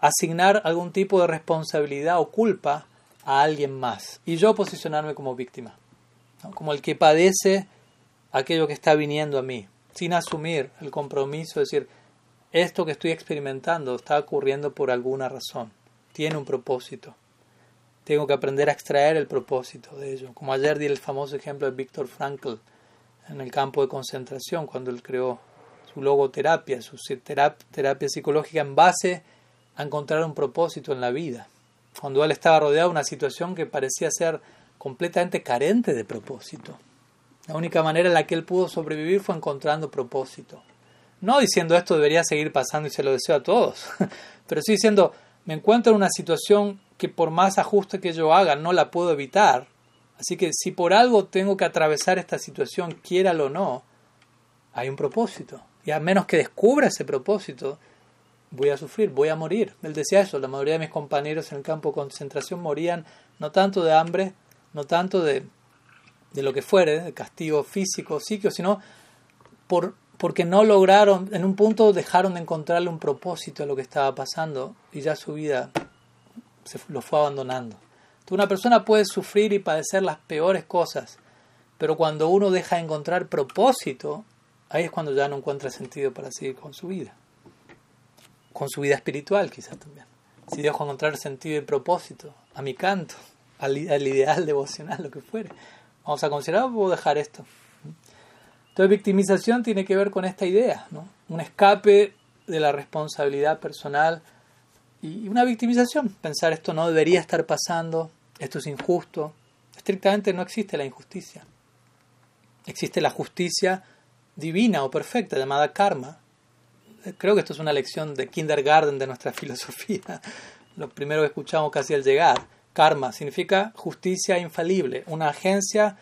asignar algún tipo de responsabilidad o culpa a alguien más y yo posicionarme como víctima, como el que padece aquello que está viniendo a mí, sin asumir el compromiso de decir, esto que estoy experimentando está ocurriendo por alguna razón, tiene un propósito. Tengo que aprender a extraer el propósito de ello. Como ayer di el famoso ejemplo de Víctor Frankl en el campo de concentración, cuando él creó su logoterapia, su terapia psicológica en base a encontrar un propósito en la vida. Cuando él estaba rodeado de una situación que parecía ser completamente carente de propósito. La única manera en la que él pudo sobrevivir fue encontrando propósito. No diciendo esto debería seguir pasando y se lo deseo a todos, pero sí diciendo, me encuentro en una situación que por más ajuste que yo haga no la puedo evitar. Así que si por algo tengo que atravesar esta situación, quiera o no, hay un propósito. Y a menos que descubra ese propósito, voy a sufrir, voy a morir. Él decía eso, la mayoría de mis compañeros en el campo de concentración morían no tanto de hambre, no tanto de, de lo que fuere, de castigo físico, psíquico, sino por, porque no lograron, en un punto dejaron de encontrarle un propósito a lo que estaba pasando y ya su vida se lo fue abandonando. Entonces, una persona puede sufrir y padecer las peores cosas, pero cuando uno deja de encontrar propósito, ahí es cuando ya no encuentra sentido para seguir con su vida. Con su vida espiritual quizás también. Si dejo encontrar sentido y propósito a mi canto, al, al ideal devocional, lo que fuere. Vamos a considerar o puedo dejar esto. Entonces, victimización tiene que ver con esta idea, ¿no? un escape de la responsabilidad personal y una victimización. Pensar esto no debería estar pasando, esto es injusto. Estrictamente no existe la injusticia. Existe la justicia divina o perfecta llamada karma. Creo que esto es una lección de kindergarten de nuestra filosofía. Lo primero que escuchamos casi al llegar. Karma significa justicia infalible, una agencia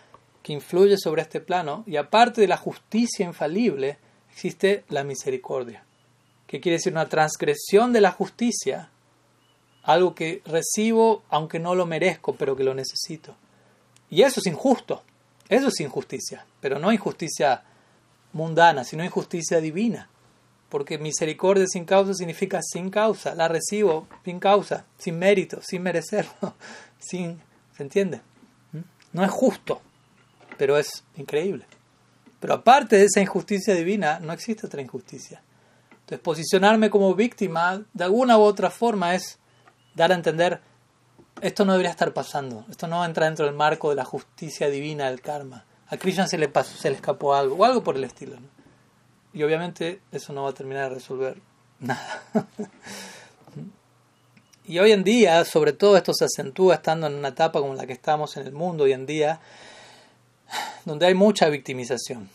que influye sobre este plano y aparte de la justicia infalible existe la misericordia, que quiere decir una transgresión de la justicia, algo que recibo aunque no lo merezco, pero que lo necesito. Y eso es injusto, eso es injusticia, pero no injusticia mundana, sino injusticia divina, porque misericordia sin causa significa sin causa, la recibo sin causa, sin mérito, sin merecerlo, sin, ¿se entiende? ¿Mm? No es justo, pero es increíble. Pero aparte de esa injusticia divina, no existe otra injusticia. Entonces, posicionarme como víctima, de alguna u otra forma, es dar a entender, esto no debería estar pasando, esto no entra dentro del marco de la justicia divina del karma. A Krishna se le, pasó, se le escapó algo, o algo por el estilo. Y obviamente eso no va a terminar de resolver nada. y hoy en día, sobre todo esto se acentúa estando en una etapa como la que estamos en el mundo hoy en día, donde hay mucha victimización,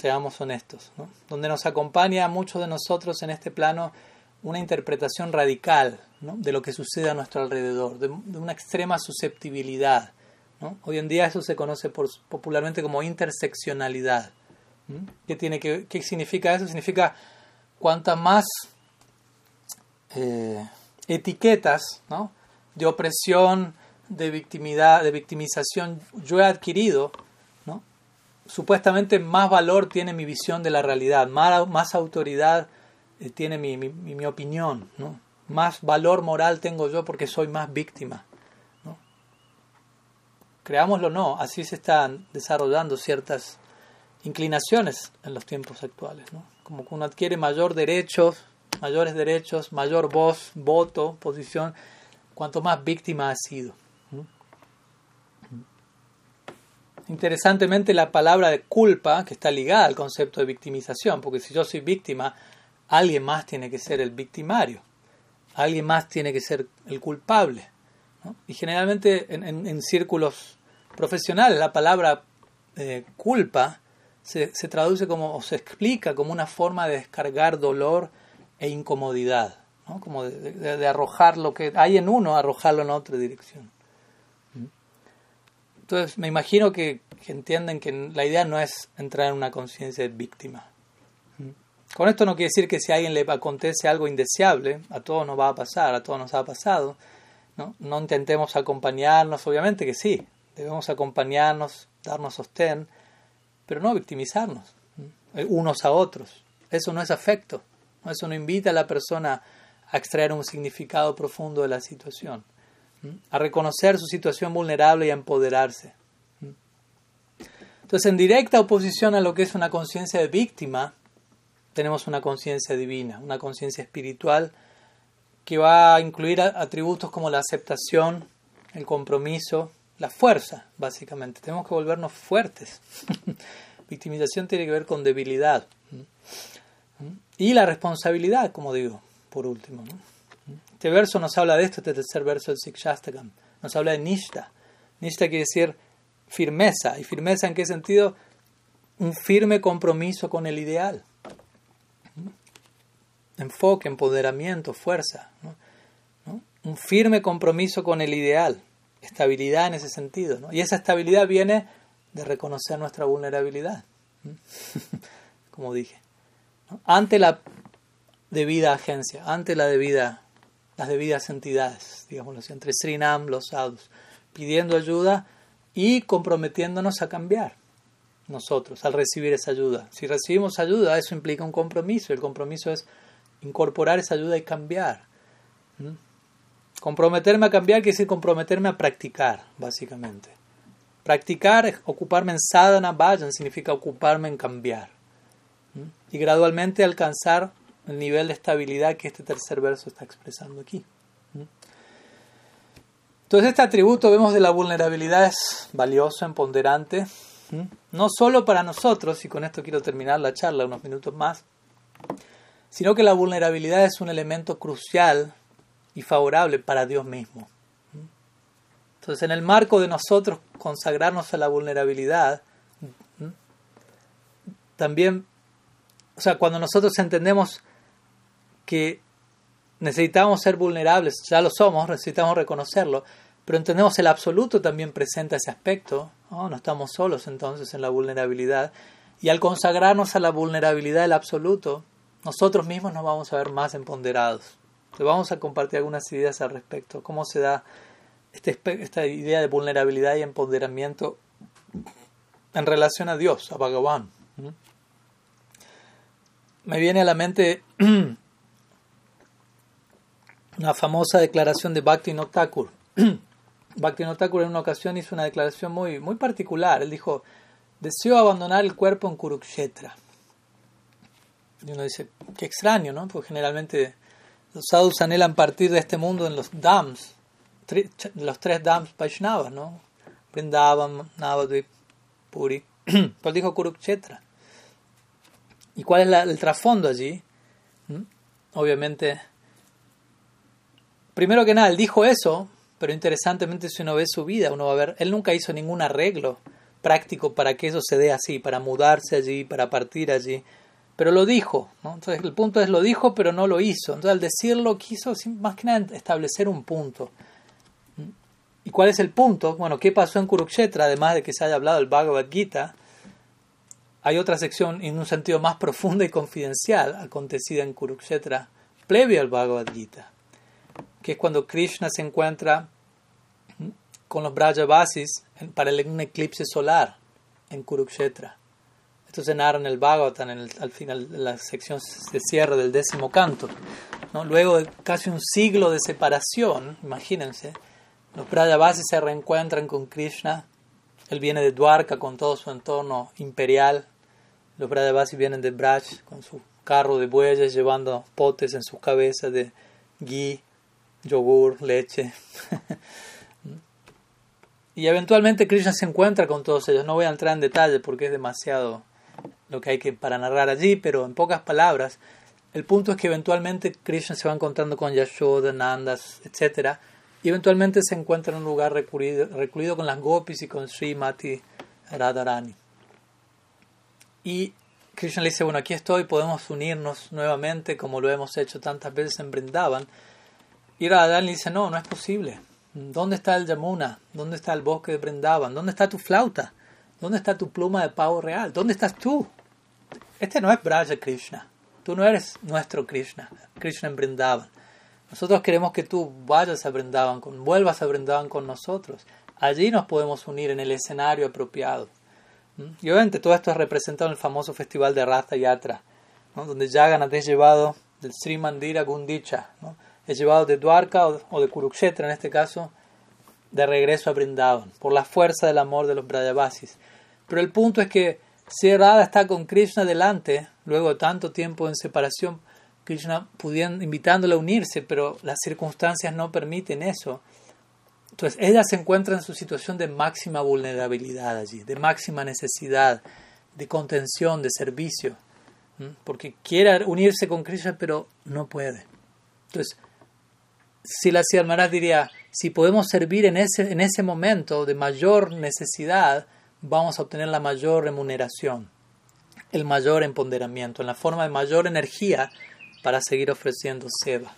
seamos honestos, donde nos acompaña a muchos de nosotros en este plano una interpretación radical de lo que sucede a nuestro alrededor, de, una extrema susceptibilidad. Hoy en día eso se conoce popularmente como interseccionalidad. ¿Qué, tiene que, ¿Qué significa eso? Significa cuantas más eh, etiquetas de opresión, de victimidad, de victimización yo he adquirido, supuestamente más valor tiene mi visión de la realidad, más, autoridad eh, tiene mi, opinión, más valor moral tengo yo porque soy más víctima. Creámoslo o no, así se están desarrollando ciertas inclinaciones en los tiempos actuales. Como que uno adquiere mayor derechos, mayores derechos, mayor voz, voto, posición, cuanto más víctima ha sido. Interesantemente, la palabra de culpa, que está ligada al concepto de victimización, porque si yo soy víctima, alguien más tiene que ser el victimario, alguien más tiene que ser el culpable. Y generalmente en, círculos profesionales la palabra eh, culpa se, traduce como, o se explica como una forma de descargar dolor e incomodidad, como de arrojar lo que hay en uno, arrojarlo en otra dirección. Entonces, me imagino que, entienden que la idea no es entrar en una conciencia de víctima. Con esto no quiere decir que si a alguien le acontece algo indeseable, a todos nos va a pasar, a todos nos ha pasado, ¿no? no intentemos acompañarnos, obviamente que sí, debemos acompañarnos, darnos sostén, pero no victimizarnos unos a otros. Eso no es afecto, eso no invita a la persona a extraer un significado profundo de la situación a reconocer su situación vulnerable y a empoderarse. Entonces, en directa oposición a lo que es una conciencia de víctima, tenemos una conciencia divina, una conciencia espiritual que va a incluir atributos como la aceptación, el compromiso, la fuerza, básicamente. Tenemos que volvernos fuertes. Victimización tiene que ver con debilidad. Y la responsabilidad, como digo, por último. Este verso nos habla de esto, este tercer verso del Sikshastakam. Nos habla de Nishta. Nishta quiere decir firmeza. ¿Y firmeza en qué sentido? Un firme compromiso con el ideal. Enfoque, empoderamiento, fuerza. Un firme compromiso con el ideal. Estabilidad en ese sentido. Y esa estabilidad viene de reconocer nuestra vulnerabilidad. Como dije. Ante la debida agencia, ante la debida las debidas entidades, digamos así, entre Srinam, los sadhus, pidiendo ayuda y comprometiéndonos a cambiar nosotros al recibir esa ayuda. Si recibimos ayuda, eso implica un compromiso. El compromiso es incorporar esa ayuda y cambiar. Comprometerme a cambiar quiere decir comprometerme a practicar, básicamente. Practicar, ocuparme en sadhana vayan, significa ocuparme en cambiar. Y gradualmente alcanzar el nivel de estabilidad que este tercer verso está expresando aquí. Entonces este atributo vemos de la vulnerabilidad es valioso, empoderante, no solo para nosotros, y con esto quiero terminar la charla unos minutos más, sino que la vulnerabilidad es un elemento crucial y favorable para Dios mismo. Entonces, en el marco de nosotros consagrarnos a la vulnerabilidad, también, o sea, cuando nosotros entendemos que necesitamos ser vulnerables, ya lo somos, necesitamos reconocerlo, pero entendemos el absoluto también presenta ese aspecto, ¿no? estamos solos entonces en la vulnerabilidad, y al consagrarnos a la vulnerabilidad del absoluto, nosotros mismos nos vamos a ver más empoderados. Te vamos a compartir algunas ideas al respecto, cómo se da este, esta idea de vulnerabilidad y empoderamiento en relación a Dios, a Bhagavan. Me viene a la mente una famosa declaración de Bhakti Thakur. Bhakti Thakur en una ocasión hizo una declaración muy, muy particular. Él dijo, deseo abandonar el cuerpo en Kurukshetra. Y uno dice, qué extraño, ¿no? Porque generalmente los sadhus anhelan partir de este mundo en los dams, los tres dams Vaishnavas, ¿no? Vrindavan, Navadvip, Puri. Pero dijo Kurukshetra. ¿Y cuál es el trasfondo allí? ¿Mm? Obviamente Primero que nada, él dijo eso, pero interesantemente si uno ve su vida, uno va a ver, él nunca hizo ningún arreglo práctico para que eso se dé así, para mudarse allí, para partir allí, pero lo dijo, ¿no? Entonces el punto es lo dijo, pero no lo hizo. Entonces al decirlo quiso más que nada establecer un punto. ¿Y cuál es el punto? Bueno, ¿qué pasó en Kurukshetra? Además de que se haya hablado del Bhagavad Gita, hay otra sección en un sentido más profundo y confidencial acontecida en Kurukshetra, previo al Bhagavad Gita que es cuando Krishna se encuentra con los Brajavasis para un eclipse solar en Kurukshetra. Esto se narra en el Bhagavatam, en al final de la sección de cierre del décimo canto. Luego de casi un siglo de separación, imagínense, los Brajavasis se reencuentran con Krishna. Él viene de Dwarka con todo su entorno imperial. Los Brajavasis vienen de Braj con su carro de bueyes llevando potes en sus cabezas de ghee yogur, leche. y eventualmente Krishna se encuentra con todos ellos. No voy a entrar en detalle porque es demasiado lo que hay que para narrar allí, pero en pocas palabras, el punto es que eventualmente Krishna se va encontrando con Yashoda, Nandas, etc. Y eventualmente se encuentra en un lugar recluido, con las gopis y con Srimati Radharani. Y Krishna le dice, bueno, aquí estoy, podemos unirnos nuevamente como lo hemos hecho tantas veces en Brindavan y Radharani le dice, no, no es posible. ¿Dónde está el Yamuna? ¿Dónde está el bosque de Brindavan? ¿Dónde está tu flauta? ¿Dónde está tu pluma de pavo real? ¿Dónde estás tú? Este no es Braja Krishna. Tú no eres nuestro Krishna. Krishna en Brindavan. Nosotros queremos que tú vayas a Brindavan, con, vuelvas a Brindavan con nosotros. Allí nos podemos unir en el escenario apropiado. ¿Mm? Y obviamente todo esto es representado en el famoso festival de Ratha Yatra, ¿no? donde Jagannath es llevado del Sri Mandira Gundicha, ¿no? Es llevado de Dwarka o de Kurukshetra en este caso, de regreso a Brindavan, por la fuerza del amor de los Brajavasis. Pero el punto es que si Radha está con Krishna delante, luego de tanto tiempo en separación, Krishna pudiendo, invitándole a unirse, pero las circunstancias no permiten eso. Entonces ella se encuentra en su situación de máxima vulnerabilidad allí, de máxima necesidad, de contención, de servicio, porque quiere unirse con Krishna, pero no puede. Entonces, si la Maharaj diría, si podemos servir en ese, en ese momento de mayor necesidad, vamos a obtener la mayor remuneración, el mayor empoderamiento, en la forma de mayor energía para seguir ofreciendo seva.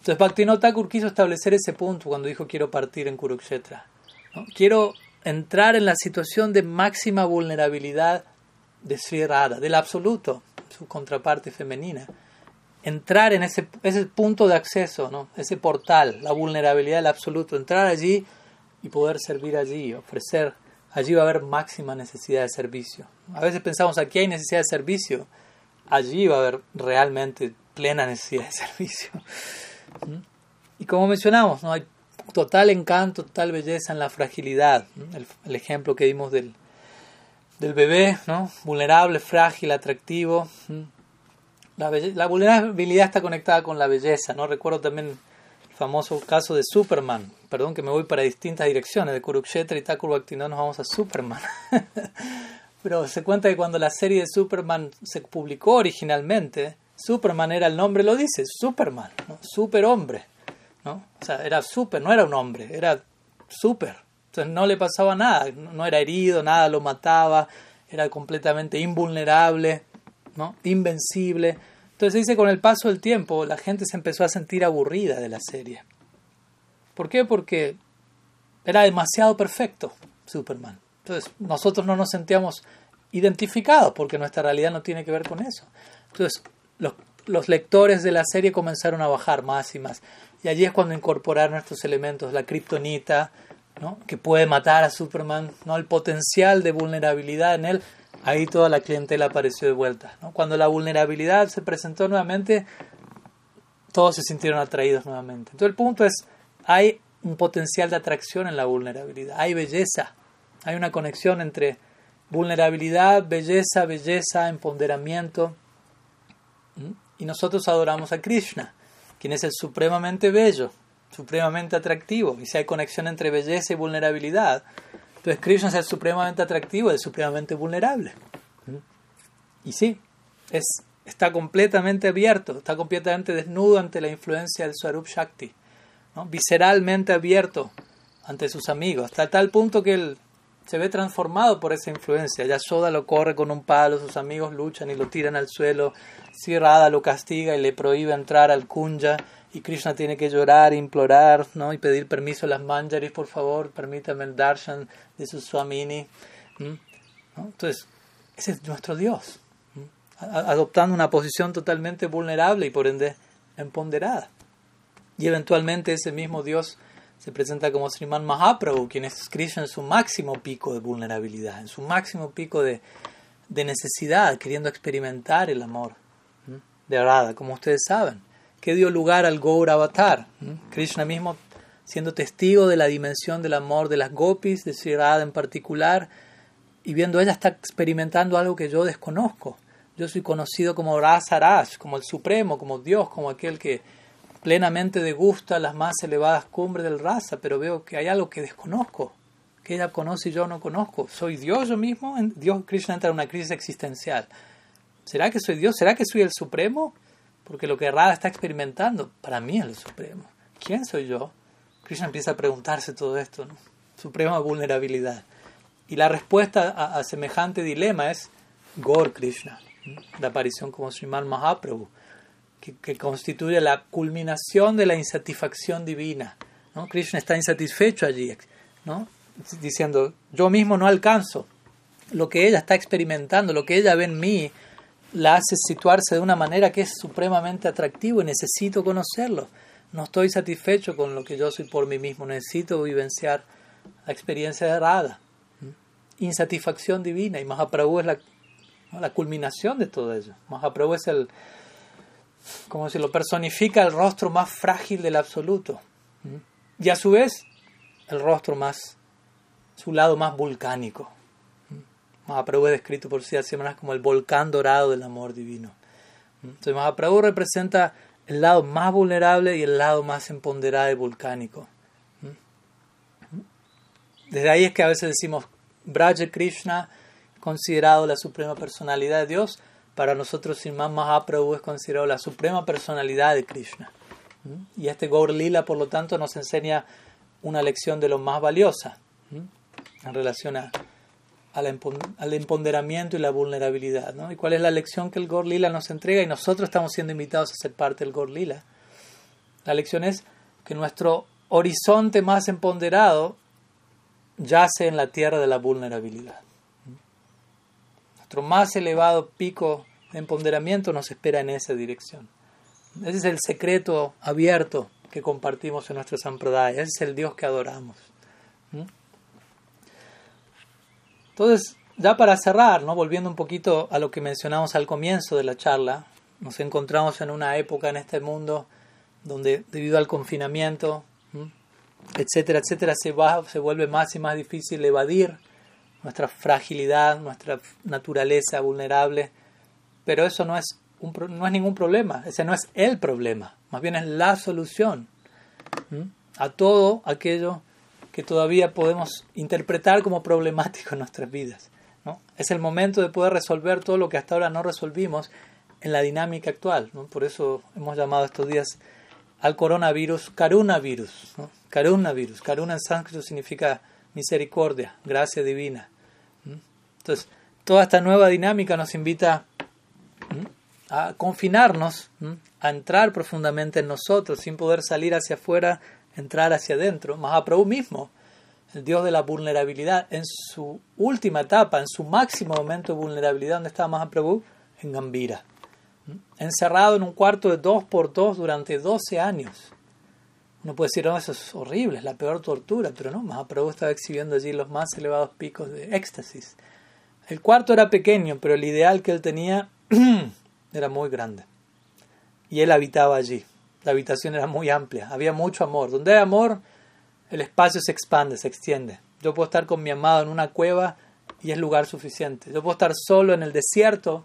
Entonces Bhaktivinoda Thakur quiso establecer ese punto cuando dijo quiero partir en Kurukshetra. Quiero entrar en la situación de máxima vulnerabilidad de Sri Radha, del absoluto, su contraparte femenina entrar en ese, ese punto de acceso, ¿no? ese portal, la vulnerabilidad del absoluto, entrar allí y poder servir allí, ofrecer, allí va a haber máxima necesidad de servicio. A veces pensamos aquí hay necesidad de servicio, allí va a haber realmente plena necesidad de servicio. ¿Mm? Y como mencionamos, ¿no? hay total encanto, total belleza en la fragilidad. El, ejemplo que dimos del, del bebé, ¿no? vulnerable, frágil, atractivo. La, vulnerabilidad está conectada con la belleza. ¿no? Recuerdo también el famoso caso de Superman. Perdón que me voy para distintas direcciones. De Kurukshetra y Thakur nos vamos a Superman. Pero se cuenta que cuando la serie de Superman se publicó originalmente, Superman era el nombre, lo dice, Superman, ¿no? superhombre. ¿no? O sea, era súper, no era un hombre, era súper. Entonces no le pasaba nada, no era herido, nada lo mataba, era completamente invulnerable, ¿no? Invencible. Entonces dice con el paso del tiempo la gente se empezó a sentir aburrida de la serie. ¿Por qué? Porque era demasiado perfecto Superman. Entonces nosotros no nos sentíamos identificados porque nuestra realidad no tiene que ver con eso. Entonces los, lectores de la serie comenzaron a bajar más y más. Y allí es cuando incorporaron estos elementos, la kriptonita, ¿no? que puede matar a Superman, ¿no? el potencial de vulnerabilidad en él, ahí toda la clientela apareció de vuelta. ¿no? Cuando la vulnerabilidad se presentó nuevamente, todos se sintieron atraídos nuevamente. Entonces el punto es, hay un potencial de atracción en la vulnerabilidad, hay belleza, hay una conexión entre vulnerabilidad, belleza, belleza, empoderamiento. Y nosotros adoramos a Krishna quien es el supremamente bello, supremamente atractivo. Y si hay conexión entre belleza y vulnerabilidad, entonces Krishna es supremamente atractivo el supremamente vulnerable. ¿Mm? Y sí, es, está completamente abierto, está completamente desnudo ante la influencia del Swarup Shakti, ¿no? visceralmente abierto ante sus amigos, hasta tal punto que él se ve transformado por esa influencia. Ya Soda lo corre con un palo, sus amigos luchan y lo tiran al suelo, si Radha lo castiga y le prohíbe entrar al Kunja, y Krishna tiene que llorar, implorar, ¿no? y pedir permiso a las manjaris, por favor, permítame el darshan de su Swamini. Entonces, ese es nuestro Dios, adoptando una posición totalmente vulnerable y por ende empoderada. Y eventualmente ese mismo Dios se presenta como Sriman Mahaprabhu, quien es Krishna en su máximo pico de vulnerabilidad, en su máximo pico de, necesidad, queriendo experimentar el amor de Radha, como ustedes saben, que dio lugar al Gaur Avatar. Krishna mismo siendo testigo de la dimensión del amor de las gopis, de Sri en particular, y viendo ella está experimentando algo que yo desconozco. Yo soy conocido como Rasa como el Supremo, como Dios, como aquel que plenamente degusta las más elevadas cumbres del raza, pero veo que hay algo que desconozco, que ella conoce y yo no conozco. ¿Soy Dios yo mismo? Dios Krishna entra en una crisis existencial. ¿Será que soy Dios? ¿Será que soy el Supremo? Porque lo que Radha está experimentando, para mí es el Supremo. ¿Quién soy yo? Krishna empieza a preguntarse todo esto, ¿no? Suprema vulnerabilidad. Y la respuesta a, semejante dilema es Gor Krishna, la aparición como Sriman Mahaprabhu que, constituye la culminación de la insatisfacción divina. ¿no? Krishna está insatisfecho allí, ¿no? diciendo, yo mismo no alcanzo. Lo que ella está experimentando, lo que ella ve en mí, la hace situarse de una manera que es supremamente atractivo y necesito conocerlo. No estoy satisfecho con lo que yo soy por mí mismo, necesito vivenciar la experiencia de Radha. Insatisfacción divina y Mahaprabhu es la, la culminación de todo ello. Mahaprabhu es el, como si lo personifica el rostro más frágil del absoluto. Y a su vez, el rostro más, su lado más volcánico. Mahaprabhu es descrito por sí semanas como el volcán dorado del amor divino. Entonces Mahaprabhu representa el lado más vulnerable y el lado más empoderado y volcánico. Desde ahí es que a veces decimos Braja Krishna, considerado la suprema personalidad de Dios, para nosotros Sriman Mahaprabhu es considerado la suprema personalidad de Krishna. Y este Gaur Lila, por lo tanto, nos enseña una lección de lo más valiosa en relación a, al empoderamiento y la vulnerabilidad. ¿no? ¿Y cuál es la lección que el Gaur Lila nos entrega? Y nosotros estamos siendo invitados a ser parte del Gaur Lila. La lección es que nuestro horizonte más empoderado yace en la tierra de la vulnerabilidad. ¿Mm? Nuestro más elevado pico de empoderamiento nos espera en esa dirección. Ese es el secreto abierto que compartimos en nuestro Sampradaya. Ese es el Dios que adoramos. Entonces, ya para cerrar, ¿no? volviendo un poquito a lo que mencionamos al comienzo de la charla, nos encontramos en una época en este mundo donde debido al confinamiento, etcétera, etcétera, se, va, se vuelve más y más difícil evadir nuestra fragilidad, nuestra naturaleza vulnerable, pero eso no es, un, no es ningún problema, ese no es el problema, más bien es la solución a todo aquello que todavía podemos interpretar como problemático en nuestras vidas. ¿no? Es el momento de poder resolver todo lo que hasta ahora no resolvimos en la dinámica actual. ¿no? Por eso hemos llamado estos días al coronavirus Karunavirus. ¿no? Karunavirus. Karuna en sánscrito significa misericordia, gracia divina. Entonces, toda esta nueva dinámica nos invita a confinarnos, a entrar profundamente en nosotros, sin poder salir hacia afuera, entrar hacia adentro. Mahaprabhu mismo, el Dios de la vulnerabilidad, en su última etapa, en su máximo momento de vulnerabilidad, ¿dónde estaba Mahaprabhu? En Gambira. Encerrado en un cuarto de dos por dos durante 12 años. Uno puede decir, no, eso es horrible, es la peor tortura, pero no, Mahaprabhu estaba exhibiendo allí los más elevados picos de éxtasis. El cuarto era pequeño, pero el ideal que él tenía era muy grande. Y él habitaba allí. La habitación era muy amplia, había mucho amor. Donde hay amor, el espacio se expande, se extiende. Yo puedo estar con mi amado en una cueva y es lugar suficiente. Yo puedo estar solo en el desierto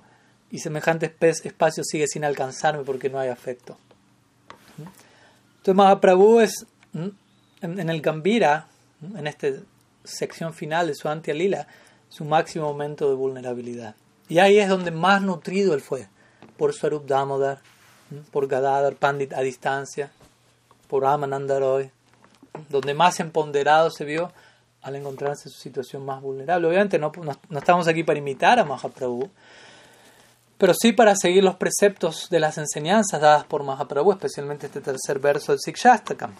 y semejante espacio sigue sin alcanzarme porque no hay afecto. Entonces Mahaprabhu es en el Gambira, en esta sección final de su Antia su máximo momento de vulnerabilidad. Y ahí es donde más nutrido él fue, por Swarup Damodar, por Gadadhar Pandit a distancia, por Roy, donde más empoderado se vio al encontrarse en su situación más vulnerable. Obviamente no, no, estamos aquí para imitar a Mahaprabhu, pero sí para seguir los preceptos de las enseñanzas dadas por Mahaprabhu, especialmente este tercer verso del Sikshastakam.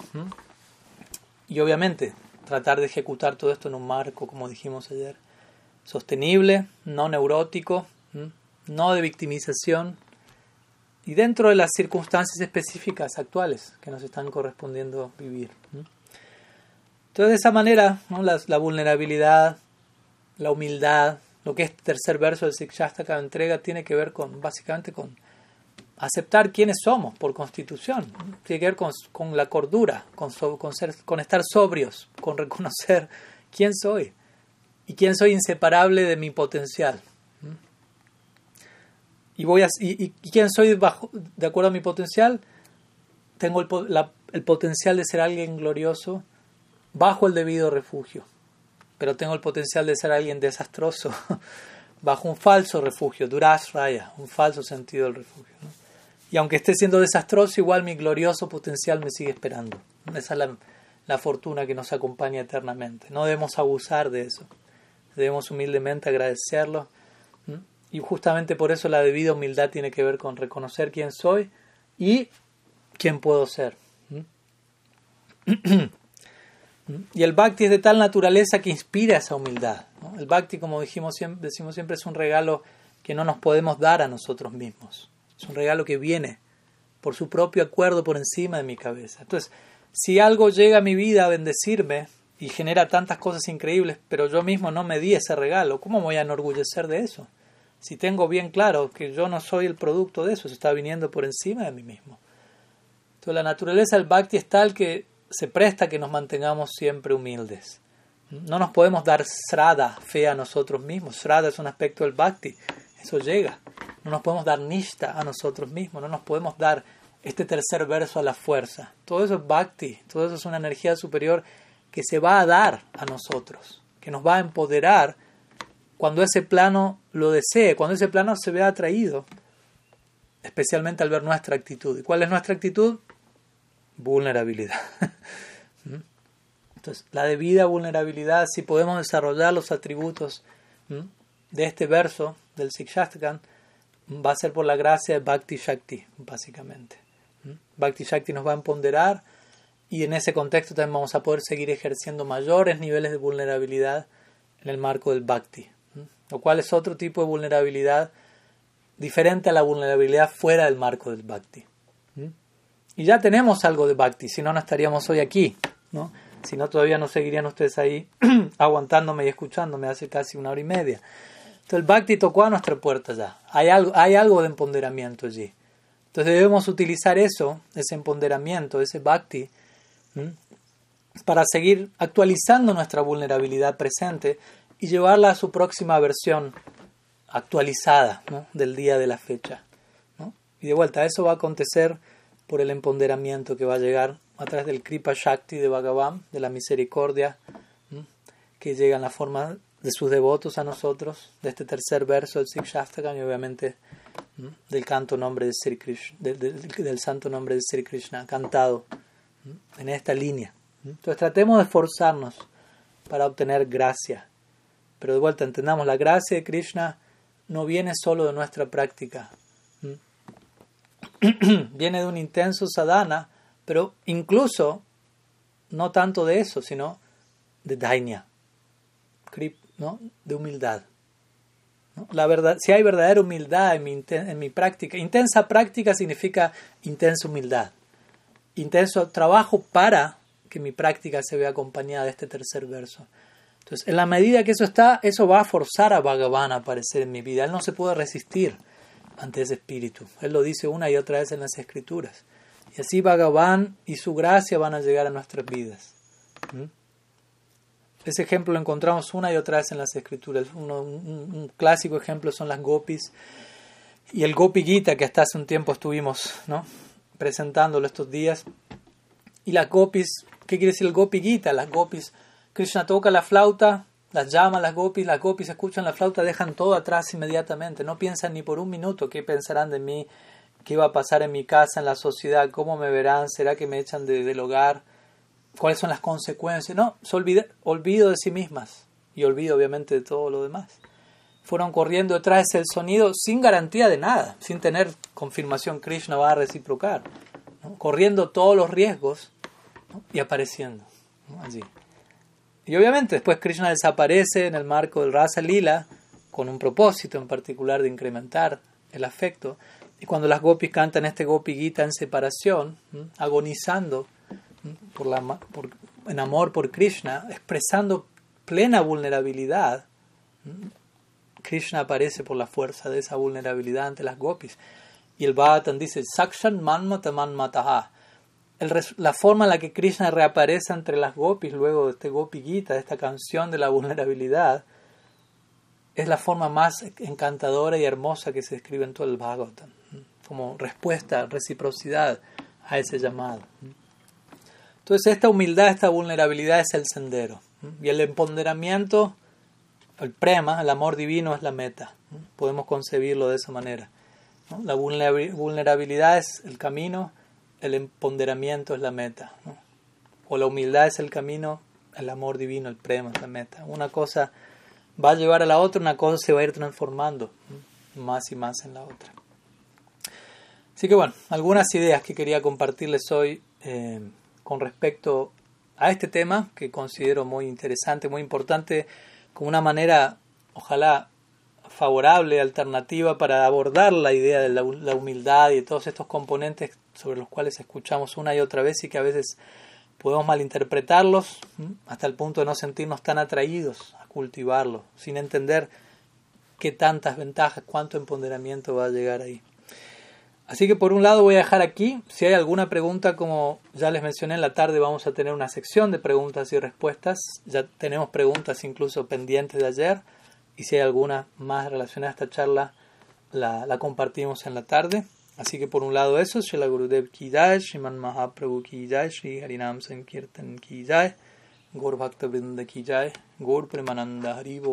Y obviamente tratar de ejecutar todo esto en un marco, como dijimos ayer, sostenible, no neurótico, no de victimización, y dentro de las circunstancias específicas actuales que nos están correspondiendo vivir. Entonces, de esa manera, la, vulnerabilidad, la humildad, lo que es tercer verso del Sikshastaka entrega, tiene que ver con, básicamente, con aceptar quiénes somos por constitución. Tiene que ver con, la cordura, con, con, ser, con estar sobrios, con reconocer quién soy y quién soy inseparable de mi potencial y voy a, y, quién soy bajo, de acuerdo a mi potencial, tengo el, el potencial de ser alguien glorioso bajo el debido refugio, pero tengo el potencial de ser alguien desastroso bajo un falso refugio, duras raya, un falso sentido del refugio. Y aunque esté siendo desastroso, igual mi glorioso potencial me sigue esperando. Esa es la, la fortuna que nos acompaña eternamente. No debemos abusar de eso. Debemos humildemente agradecerlo y justamente por eso la debida humildad tiene que ver con reconocer quién soy y quién puedo ser. Y el bhakti es de tal naturaleza que inspira esa humildad. El bhakti, como dijimos decimos siempre, es un regalo que no nos podemos dar a nosotros mismos. Es un regalo que viene por su propio acuerdo por encima de mi cabeza. Entonces, si algo llega a mi vida a bendecirme y genera tantas cosas increíbles, pero yo mismo no me di ese regalo, ¿cómo voy a enorgullecer de eso? Si tengo bien claro que yo no soy el producto de eso, se está viniendo por encima de mí mismo. Entonces la naturaleza del bhakti es tal que se presta que nos mantengamos siempre humildes. No nos podemos dar srada, fe a nosotros mismos. Srada es un aspecto del bhakti, eso llega. No nos podemos dar nishta a nosotros mismos, no nos podemos dar este tercer verso a la fuerza. Todo eso es bhakti, todo eso es una energía superior que se va a dar a nosotros, que nos va a empoderar cuando ese plano lo desee, cuando ese plano se vea atraído, especialmente al ver nuestra actitud. ¿Y cuál es nuestra actitud? Vulnerabilidad. ¿Mm? Entonces, la debida vulnerabilidad, si podemos desarrollar los atributos ¿Mm? de este verso del Sikshastakam, va a ser por la gracia de Bhakti Shakti, básicamente. ¿Mm? Bhakti Shakti nos va a empoderar y en ese contexto también vamos a poder seguir ejerciendo mayores niveles de vulnerabilidad en el marco del Bhakti lo cual es otro tipo de vulnerabilidad diferente a la vulnerabilidad fuera del marco del bhakti. ¿Mm? Y ya tenemos algo de bhakti, si no, no estaríamos hoy aquí. ¿no? Si no, todavía no seguirían ustedes ahí aguantándome y escuchándome hace casi una hora y media. Entonces el Bhakti tocó a nuestra puerta ya. Hay algo, hay algo de empoderamiento allí. Entonces debemos utilizar eso, ese empoderamiento, ese Bhakti, para seguir actualizando nuestra vulnerabilidad presente y llevarla a su próxima versión actualizada del día de la fecha. Y de vuelta, eso va a acontecer por el empoderamiento que va a llegar a través del Kripa Shakti de Bhagavan, de la misericordia, que llega en la forma de sus devotos a nosotros, de este tercer verso del Sikshastakam y obviamente del canto nombre de Sri Krishna, del, santo nombre de Sri Krishna, cantado en esta línea. Entonces tratemos de esforzarnos para obtener gracia. Pero de vuelta entendamos, la gracia de Krishna no viene solo de nuestra práctica. viene de un intenso sadhana, pero incluso no tanto de eso, sino de dainya, ¿no? de humildad. La verdad, si hay verdadera humildad en mi, en mi práctica, intensa práctica significa intensa humildad, intenso trabajo para que mi práctica se vea acompañada de este tercer verso. Entonces, en la medida que eso está, eso va a forzar a Bhagavan a aparecer en mi vida. Él no se puede resistir ante ese espíritu. Él lo dice una y otra vez en las escrituras. Y así Bhagavan y su gracia van a llegar a nuestras vidas. ¿Mm? Ese ejemplo lo encontramos una y otra vez en las escrituras. un, clásico ejemplo son las gopis y el Gopi Gita que hasta hace un tiempo estuvimos ¿no? presentándolo estos días. Y las gopis, ¿qué quiere decir el Gopi Gita? Las gopis, Krishna toca la flauta, las llama las gopis, las gopis escuchan la flauta, dejan todo atrás inmediatamente, no piensan ni por un minuto qué pensarán de mí, qué va a pasar en mi casa, en la sociedad, cómo me verán, será que me echan del hogar cuáles son las consecuencias. No, se olvida, olvido de sí mismas y olvido obviamente de todo lo demás. Fueron corriendo detrás del sonido sin garantía de nada, sin tener confirmación Krishna va a reciprocar, corriendo todos los riesgos y apareciendo allí. Y obviamente después Krishna desaparece en el marco del Rasa Lila con un propósito en particular de incrementar el afecto. Y cuando las gopis cantan este Gopi Gita en separación, agonizando por la, por, en amor por Krishna, expresando plena vulnerabilidad, Krishna aparece por la fuerza de esa vulnerabilidad ante las gopis. Y el Bhagavatam dice, Sakshan manmata manmataha. La forma en la que Krishna reaparece entre las gopis luego de este Gopi Gita, de esta canción de la vulnerabilidad, es la forma más encantadora y hermosa que se escribe en todo el Bhagavatam, como respuesta, reciprocidad a ese llamado. Entonces esta humildad, esta vulnerabilidad es el sendero. Y el empoderamiento, el prema, el amor divino es la meta. Podemos concebirlo de esa manera. La vulnerabilidad es el camino, el empoderamiento es la meta. O la humildad es el camino, el amor divino, el prema es la meta. Una cosa va a llevar a la otra, una cosa se va a ir transformando más y más en la otra. Así que bueno, algunas ideas que quería compartirles hoy. Eh, con respecto a este tema que considero muy interesante, muy importante, como una manera, ojalá, favorable, alternativa para abordar la idea de la, humildad y de todos estos componentes sobre los cuales escuchamos una y otra vez y que a veces podemos malinterpretarlos hasta el punto de no sentirnos tan atraídos a cultivarlo, sin entender qué tantas ventajas, cuánto empoderamiento va a llegar ahí. Así que por un lado voy a dejar aquí, si hay alguna pregunta, como ya les mencioné en la tarde, vamos a tener una sección de preguntas y respuestas. Ya tenemos preguntas incluso pendientes de ayer y si hay alguna más relacionada a esta charla, la, la compartimos en la tarde. Así que por un lado eso, Shila Gurudev Ki Jai, Shriman Mahaprabhu Ki Jai, Shri Harinam Sankirtan Ki Jai, Gaur Bhakta Vrinda Ki Gaur Premananda Haribo.